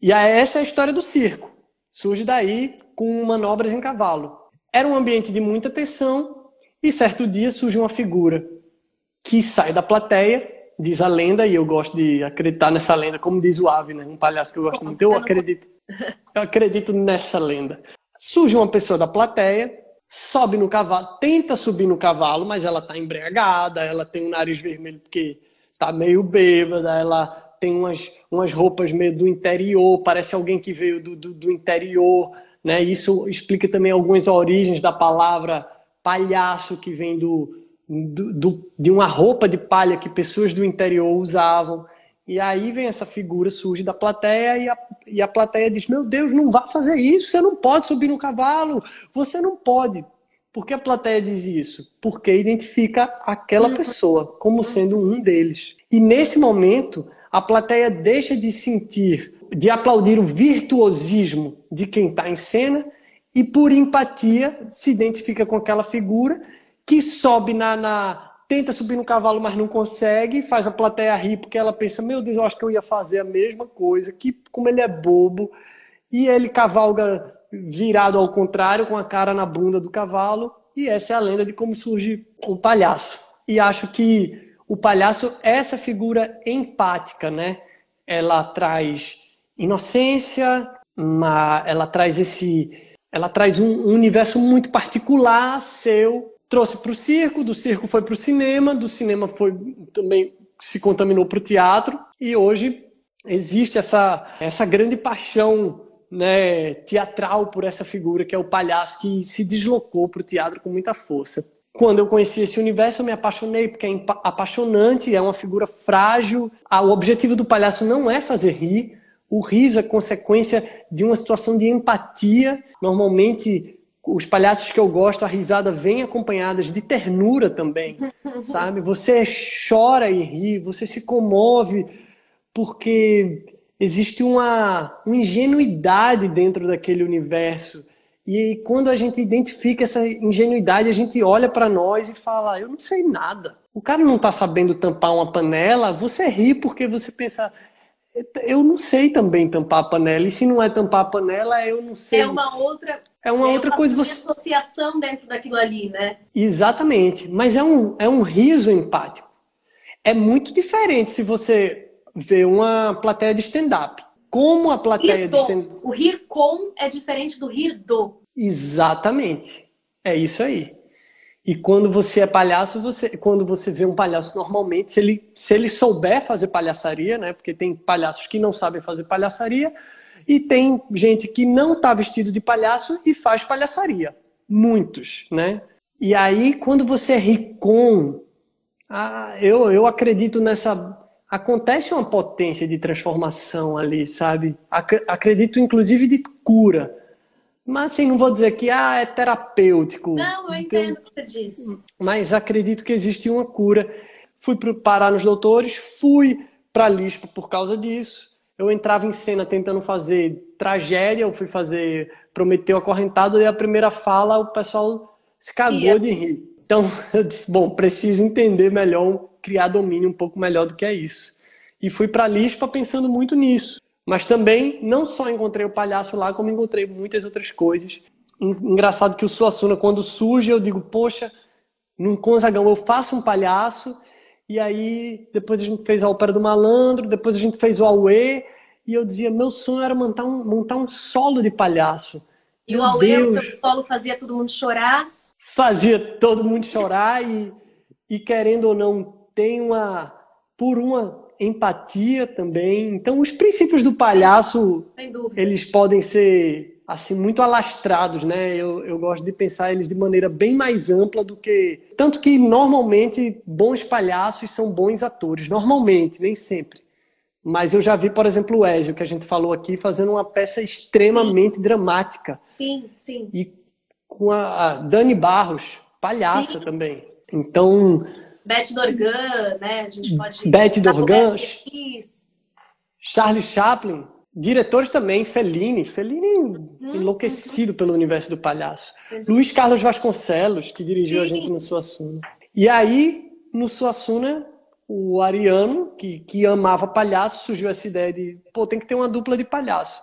E essa é a história do circo. Surge daí com manobras em cavalo. Era um ambiente de muita tensão e certo dia surge uma figura que sai da plateia diz a lenda, e eu gosto de acreditar nessa lenda, como diz o Ave, né? um palhaço que eu gosto muito. Eu acredito, eu acredito nessa lenda. Surge uma pessoa da plateia, sobe no cavalo, tenta subir no cavalo, mas ela está embriagada, ela tem um nariz vermelho porque está meio bêbada, ela tem umas, umas roupas meio do interior, parece alguém que veio do, do, do interior. Né? Isso explica também algumas origens da palavra palhaço, que vem do, do, do, de uma roupa de palha que pessoas do interior usavam. E aí vem essa figura, surge da plateia e a, e a plateia diz: Meu Deus, não vá fazer isso, você não pode subir no cavalo, você não pode. Por que a plateia diz isso? Porque identifica aquela uhum. pessoa como sendo um deles. E nesse momento, a plateia deixa de sentir, de aplaudir o virtuosismo de quem está em cena e, por empatia, se identifica com aquela figura que sobe na, na, tenta subir no cavalo, mas não consegue, faz a plateia rir porque ela pensa: meu Deus, eu acho que eu ia fazer a mesma coisa, que como ele é bobo, e ele cavalga virado ao contrário, com a cara na bunda do cavalo, e essa é a lenda de como surge o palhaço. E acho que o palhaço é essa figura empática, né? Ela traz inocência, ela traz esse, ela traz um universo muito particular seu trouxe para o circo, do circo foi para o cinema, do cinema foi também se contaminou para o teatro e hoje existe essa, essa grande paixão né, teatral por essa figura que é o palhaço que se deslocou para o teatro com muita força. Quando eu conheci esse universo, eu me apaixonei, porque é apaixonante, é uma figura frágil. Ah, o objetivo do palhaço não é fazer rir, o riso é consequência de uma situação de empatia. Normalmente, os palhaços que eu gosto, a risada vem acompanhadas de ternura também, sabe? Você chora e ri, você se comove porque existe uma, uma ingenuidade dentro daquele universo. E quando a gente identifica essa ingenuidade, a gente olha para nós e fala: Eu não sei nada. O cara não está sabendo tampar uma panela, você ri porque você pensa: eu não sei também tampar a panela. E se não é tampar a panela, eu não sei. É uma outra. É uma outra uma coisa. Você... associação dentro daquilo ali, né? Exatamente. Mas é um, é um riso empático. É muito diferente se você vê uma plateia de stand-up. Como a plateia de stand-up. O rir com é diferente do rir do. Exatamente. É isso aí. E quando você é palhaço, você, quando você vê um palhaço normalmente, se ele, se ele souber fazer palhaçaria, né? Porque tem palhaços que não sabem fazer palhaçaria e tem gente que não está vestido de palhaço e faz palhaçaria. Muitos, né? E aí, quando você ri com, ah, eu, eu acredito nessa. Acontece uma potência de transformação ali, sabe? Acredito, inclusive, de cura mas assim, não vou dizer que ah, é terapêutico. Não, eu entendo o que você disse. Mas acredito que existe uma cura. Fui parar nos doutores, fui para Lispa por causa disso. Eu entrava em cena tentando fazer tragédia, eu fui fazer Prometeu Acorrentado, e a primeira fala o pessoal se cagou yeah. de rir. Então eu disse, bom, preciso entender melhor, criar domínio um pouco melhor do que é isso. E fui para Lispa pensando muito nisso. Mas também não só encontrei o palhaço lá, como encontrei muitas outras coisas. Engraçado que o Suassuna, quando surge, eu digo, poxa, no Gonzagão eu faço um palhaço, e aí depois a gente fez a Ópera do Malandro, depois a gente fez o Aue, e eu dizia, meu sonho era montar um, montar um solo de palhaço. E meu o Aue, o seu solo fazia todo mundo chorar? Fazia todo mundo chorar e, e querendo ou não, tem uma, por uma empatia também. Então, os princípios do palhaço, eles podem ser assim muito alastrados, né? Eu, eu gosto de pensar eles de maneira bem mais ampla do que tanto que normalmente bons palhaços são bons atores, normalmente, nem sempre. Mas eu já vi, por exemplo, o Ezio, que a gente falou aqui, fazendo uma peça extremamente sim. dramática. Sim, sim. E com a Dani Barros, palhaça sim. também. Então, Beth Dorgan, né? A gente pode. Beth Dorgan. Charlie Chaplin. Diretores também, Fellini. Fellini uhum, enlouquecido pelo universo do palhaço. Uhum. Luiz Carlos Vasconcelos, que dirigiu Sim. a gente no Suassuna. E aí, no Suassuna, o Ariano, que, que amava palhaço, surgiu essa ideia de, pô, tem que ter uma dupla de palhaço.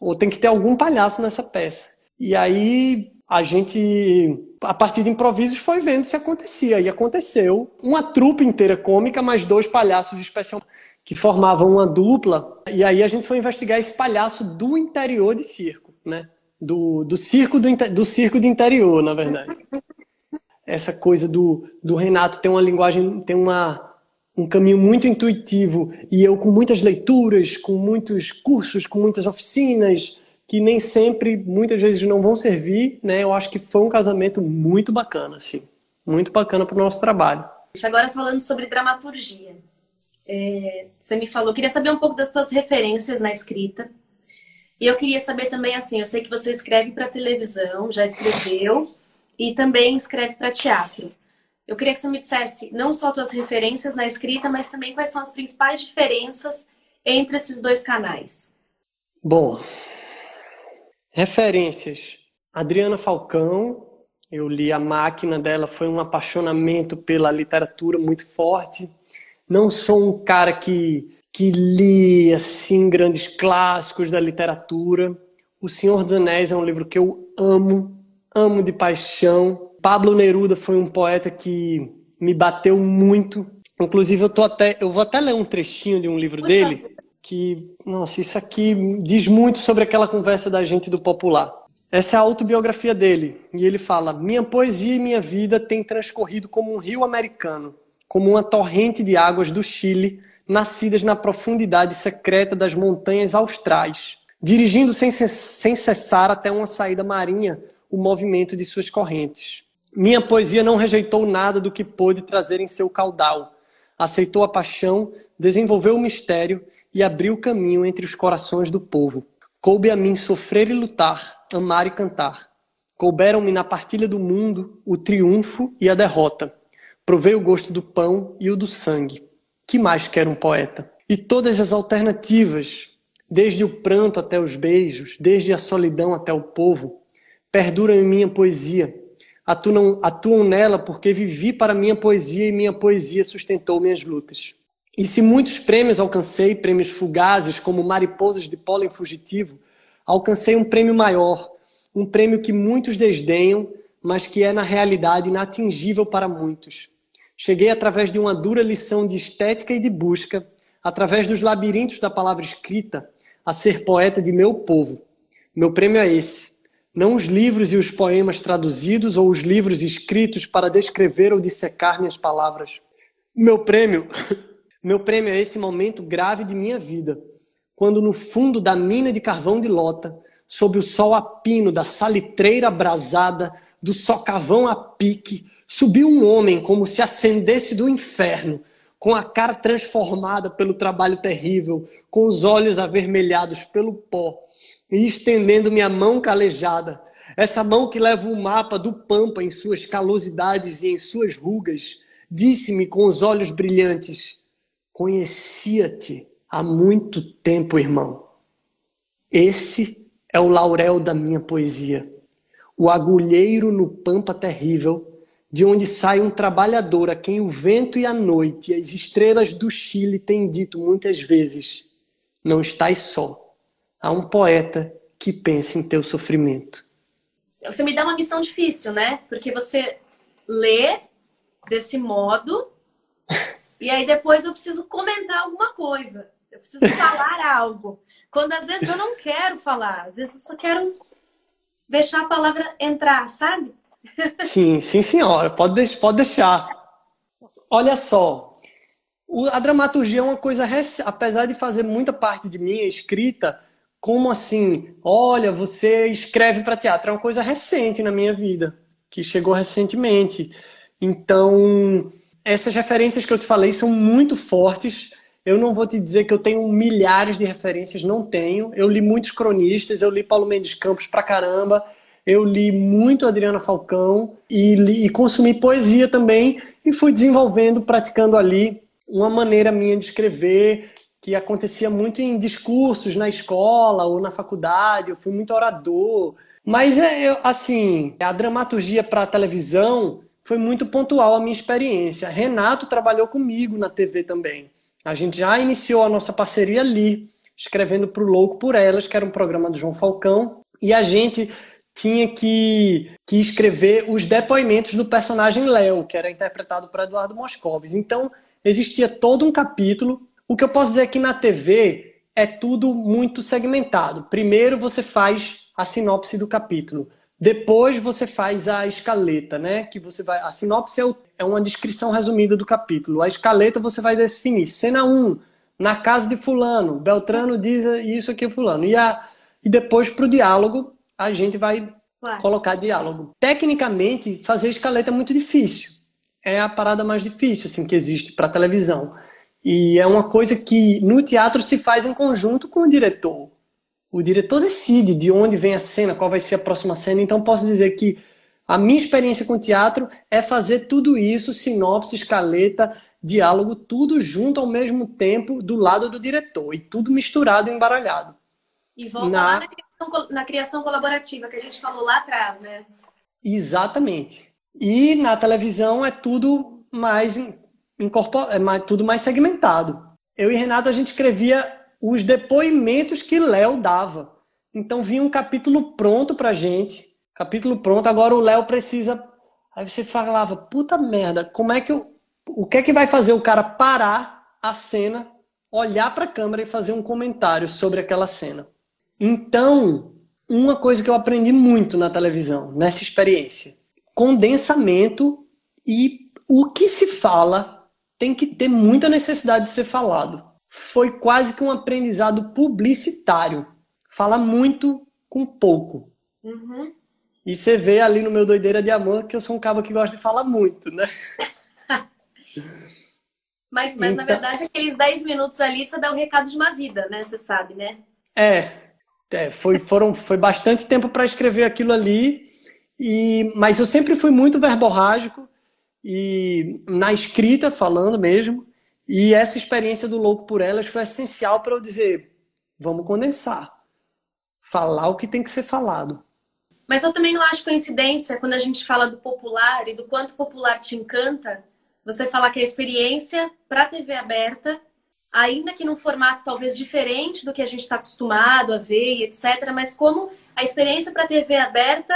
Ou tem que ter algum palhaço nessa peça. E aí, a gente, a partir de improvisos, foi vendo se acontecia. E aconteceu. Uma trupe inteira cômica, mais dois palhaços especial que formavam uma dupla. E aí a gente foi investigar esse palhaço do interior de circo, né? Do, do circo do, do circo de interior, na verdade. Essa coisa do, do Renato tem uma linguagem, tem uma, um caminho muito intuitivo e eu com muitas leituras, com muitos cursos, com muitas oficinas, que nem sempre, muitas vezes não vão servir, né? Eu acho que foi um casamento muito bacana, assim, muito bacana para o nosso trabalho. Agora falando sobre dramaturgia, é, você me falou, queria saber um pouco das suas referências na escrita. E eu queria saber também, assim, eu sei que você escreve para televisão, já escreveu, e também escreve para teatro. Eu queria que você me dissesse não só suas referências na escrita, mas também quais são as principais diferenças entre esses dois canais. Bom, Referências: Adriana Falcão. Eu li A Máquina dela, foi um apaixonamento pela literatura muito forte. Não sou um cara que, que li assim grandes clássicos da literatura. O Senhor dos Anéis é um livro que eu amo, amo de paixão. Pablo Neruda foi um poeta que me bateu muito. Inclusive eu tô até, eu vou até ler um trechinho de um livro dele que, nossa, isso aqui diz muito sobre aquela conversa da gente do popular. Essa é a autobiografia dele, e ele fala: Minha poesia e minha vida têm transcorrido como um rio americano, como uma torrente de águas do Chile, nascidas na profundidade secreta das montanhas austrais, dirigindo sem, sem cessar até uma saída marinha o movimento de suas correntes. Minha poesia não rejeitou nada do que pôde trazer em seu caudal. Aceitou a paixão, desenvolveu o mistério e abriu caminho entre os corações do povo. Coube a mim sofrer e lutar, amar e cantar. Couberam-me na partilha do mundo o triunfo e a derrota. Provei o gosto do pão e o do sangue. Que mais quer um poeta? E todas as alternativas, desde o pranto até os beijos, desde a solidão até o povo, perduram em minha poesia. Atuam, atuam nela porque vivi para minha poesia e minha poesia sustentou minhas lutas. E se muitos prêmios alcancei, prêmios fugazes, como mariposas de pólen fugitivo, alcancei um prêmio maior, um prêmio que muitos desdenham, mas que é na realidade inatingível para muitos. Cheguei através de uma dura lição de estética e de busca, através dos labirintos da palavra escrita, a ser poeta de meu povo. Meu prêmio é esse. Não os livros e os poemas traduzidos ou os livros escritos para descrever ou dissecar minhas palavras. Meu prêmio Meu prêmio é esse momento grave de minha vida, quando no fundo da mina de carvão de Lota, sob o sol a pino da salitreira abrasada, do socavão a pique, subiu um homem como se acendesse do inferno, com a cara transformada pelo trabalho terrível, com os olhos avermelhados pelo pó, e estendendo minha mão calejada, essa mão que leva o mapa do pampa em suas calosidades e em suas rugas, disse-me com os olhos brilhantes: Conhecia-te há muito tempo, irmão. Esse é o laurel da minha poesia, o agulheiro no pampa terrível, de onde sai um trabalhador a quem o vento e a noite e as estrelas do Chile têm dito muitas vezes: não estás só. Há um poeta que pensa em teu sofrimento. Você me dá uma missão difícil, né? Porque você lê desse modo e aí depois eu preciso comentar alguma coisa. Eu preciso falar algo. Quando às vezes eu não quero falar, às vezes eu só quero deixar a palavra entrar, sabe? Sim, sim, senhora. Pode, pode deixar. Olha só, a dramaturgia é uma coisa, apesar de fazer muita parte de minha escrita, como assim? Olha, você escreve para teatro, é uma coisa recente na minha vida, que chegou recentemente. Então, essas referências que eu te falei são muito fortes. Eu não vou te dizer que eu tenho milhares de referências, não tenho. Eu li muitos cronistas, eu li Paulo Mendes Campos pra caramba, eu li muito Adriana Falcão e, li, e consumi poesia também e fui desenvolvendo, praticando ali uma maneira minha de escrever que acontecia muito em discursos na escola ou na faculdade. Eu fui muito orador. Mas, é, assim, a dramaturgia para televisão foi muito pontual a minha experiência. Renato trabalhou comigo na TV também. A gente já iniciou a nossa parceria ali, escrevendo para o Louco por Elas, que era um programa do João Falcão. E a gente tinha que, que escrever os depoimentos do personagem Léo, que era interpretado por Eduardo Moscovis. Então, existia todo um capítulo. O que eu posso dizer é que na TV é tudo muito segmentado. Primeiro você faz a sinopse do capítulo. Depois você faz a escaleta, né? Que você vai. A sinopse é, é uma descrição resumida do capítulo. A escaleta você vai definir. Cena 1, na casa de fulano. Beltrano diz isso aqui é fulano. E, a... e depois para o diálogo, a gente vai claro. colocar diálogo. Tecnicamente, fazer escaleta é muito difícil é a parada mais difícil assim que existe para televisão. E é uma coisa que no teatro se faz em conjunto com o diretor. O diretor decide de onde vem a cena, qual vai ser a próxima cena. Então posso dizer que a minha experiência com teatro é fazer tudo isso, sinopse, escaleta, diálogo, tudo junto ao mesmo tempo do lado do diretor e tudo misturado e embaralhado. E volta na... lá na criação, na criação colaborativa que a gente falou lá atrás, né? Exatamente. E na televisão é tudo mais incorpor... é mais, tudo mais segmentado. Eu e Renato a gente escrevia os depoimentos que Léo dava. Então vinha um capítulo pronto pra gente, capítulo pronto, agora o Léo precisa Aí você falava, puta merda, como é que eu o que é que vai fazer o cara parar a cena, olhar para a câmera e fazer um comentário sobre aquela cena? Então, uma coisa que eu aprendi muito na televisão, nessa experiência, condensamento e o que se fala tem que ter muita necessidade de ser falado. Foi quase que um aprendizado publicitário. Fala muito com pouco. Uhum. E você vê ali no meu Doideira de Amor que eu sou um cabo que gosta de falar muito, né? mas, mas então... na verdade, aqueles 10 minutos ali você dá um recado de uma vida, né? Você sabe, né? É. é foi, foram, foi bastante tempo para escrever aquilo ali. E, mas eu sempre fui muito verborrágico e na escrita falando mesmo. E essa experiência do Louco por Elas foi essencial para eu dizer: vamos condensar, falar o que tem que ser falado. Mas eu também não acho coincidência quando a gente fala do popular e do quanto popular te encanta, você falar que a experiência para TV aberta, ainda que num formato talvez diferente do que a gente está acostumado a ver etc., mas como a experiência para TV aberta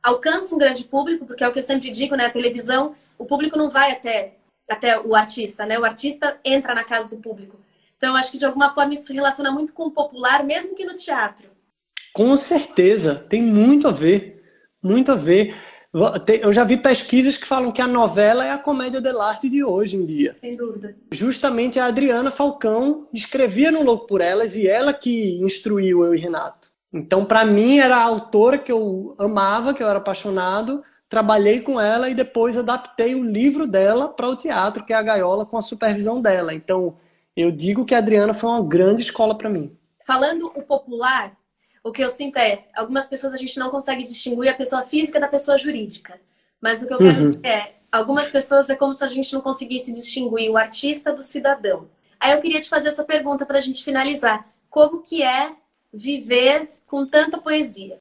alcança um grande público, porque é o que eu sempre digo, né? A televisão, o público não vai até, até o artista, né? O artista entra na casa do público. Então, eu acho que de alguma forma isso relaciona muito com o popular, mesmo que no teatro. Com certeza, tem muito a ver. Muito a ver. Eu já vi pesquisas que falam que a novela é a comédia dell'arte de hoje em dia. Sem dúvida. Justamente a Adriana Falcão escrevia no Louco por Elas e ela que instruiu eu e Renato. Então, para mim, era a autora que eu amava, que eu era apaixonado. Trabalhei com ela e depois adaptei o livro dela para o teatro, que é a Gaiola, com a supervisão dela. Então, eu digo que a Adriana foi uma grande escola para mim. Falando o popular, o que eu sinto é, algumas pessoas a gente não consegue distinguir a pessoa física da pessoa jurídica. Mas o que eu quero uhum. dizer é, algumas pessoas é como se a gente não conseguisse distinguir o artista do cidadão. Aí eu queria te fazer essa pergunta para a gente finalizar. Como que é viver com tanta poesia?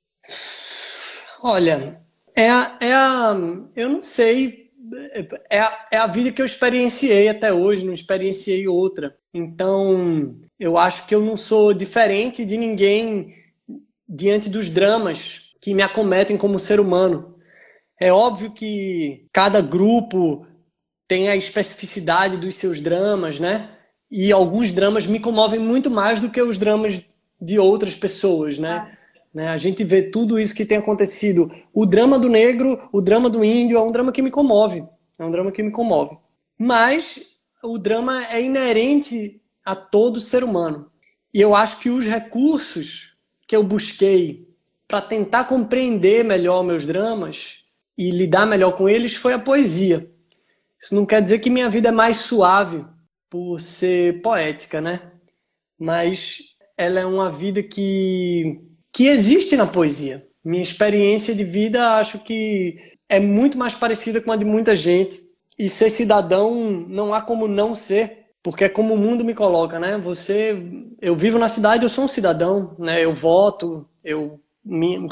Olha, é a, é a eu não sei, é a, é a vida que eu experienciei até hoje, não experienciei outra. Então, eu acho que eu não sou diferente de ninguém diante dos dramas que me acometem como ser humano. É óbvio que cada grupo tem a especificidade dos seus dramas, né? E alguns dramas me comovem muito mais do que os dramas de outras pessoas, né? Ah. né? A gente vê tudo isso que tem acontecido. O drama do negro, o drama do índio é um drama que me comove. É um drama que me comove. Mas o drama é inerente a todo ser humano. E eu acho que os recursos que eu busquei para tentar compreender melhor meus dramas e lidar melhor com eles foi a poesia. Isso não quer dizer que minha vida é mais suave por ser poética, né? Mas ela é uma vida que, que existe na poesia. Minha experiência de vida acho que é muito mais parecida com a de muita gente. E ser cidadão não há como não ser, porque é como o mundo me coloca, né? Você, eu vivo na cidade, eu sou um cidadão, né? Eu voto, eu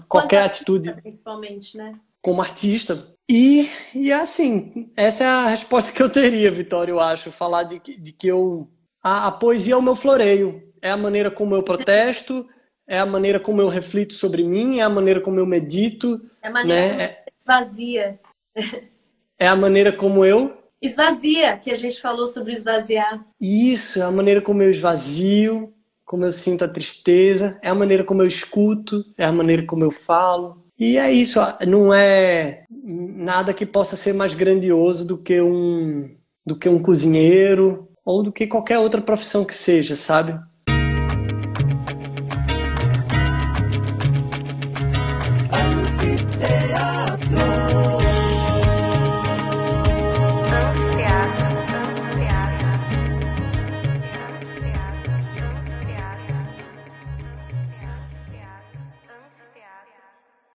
qualquer atitude, principalmente, né? Como artista, e, e assim, essa é a resposta que eu teria, Vitória, eu acho. Falar de, de que eu. A, a, poesia é o meu floreio. É a maneira como eu protesto, é a maneira como eu reflito sobre mim, é a maneira como eu medito. É a maneira né? vazia. É a maneira como eu. Esvazia, que a gente falou sobre esvaziar. Isso, é a maneira como eu esvazio, como eu sinto a tristeza, é a maneira como eu escuto, é a maneira como eu falo. E é isso, não é nada que possa ser mais grandioso do que um do que um cozinheiro ou do que qualquer outra profissão que seja, sabe?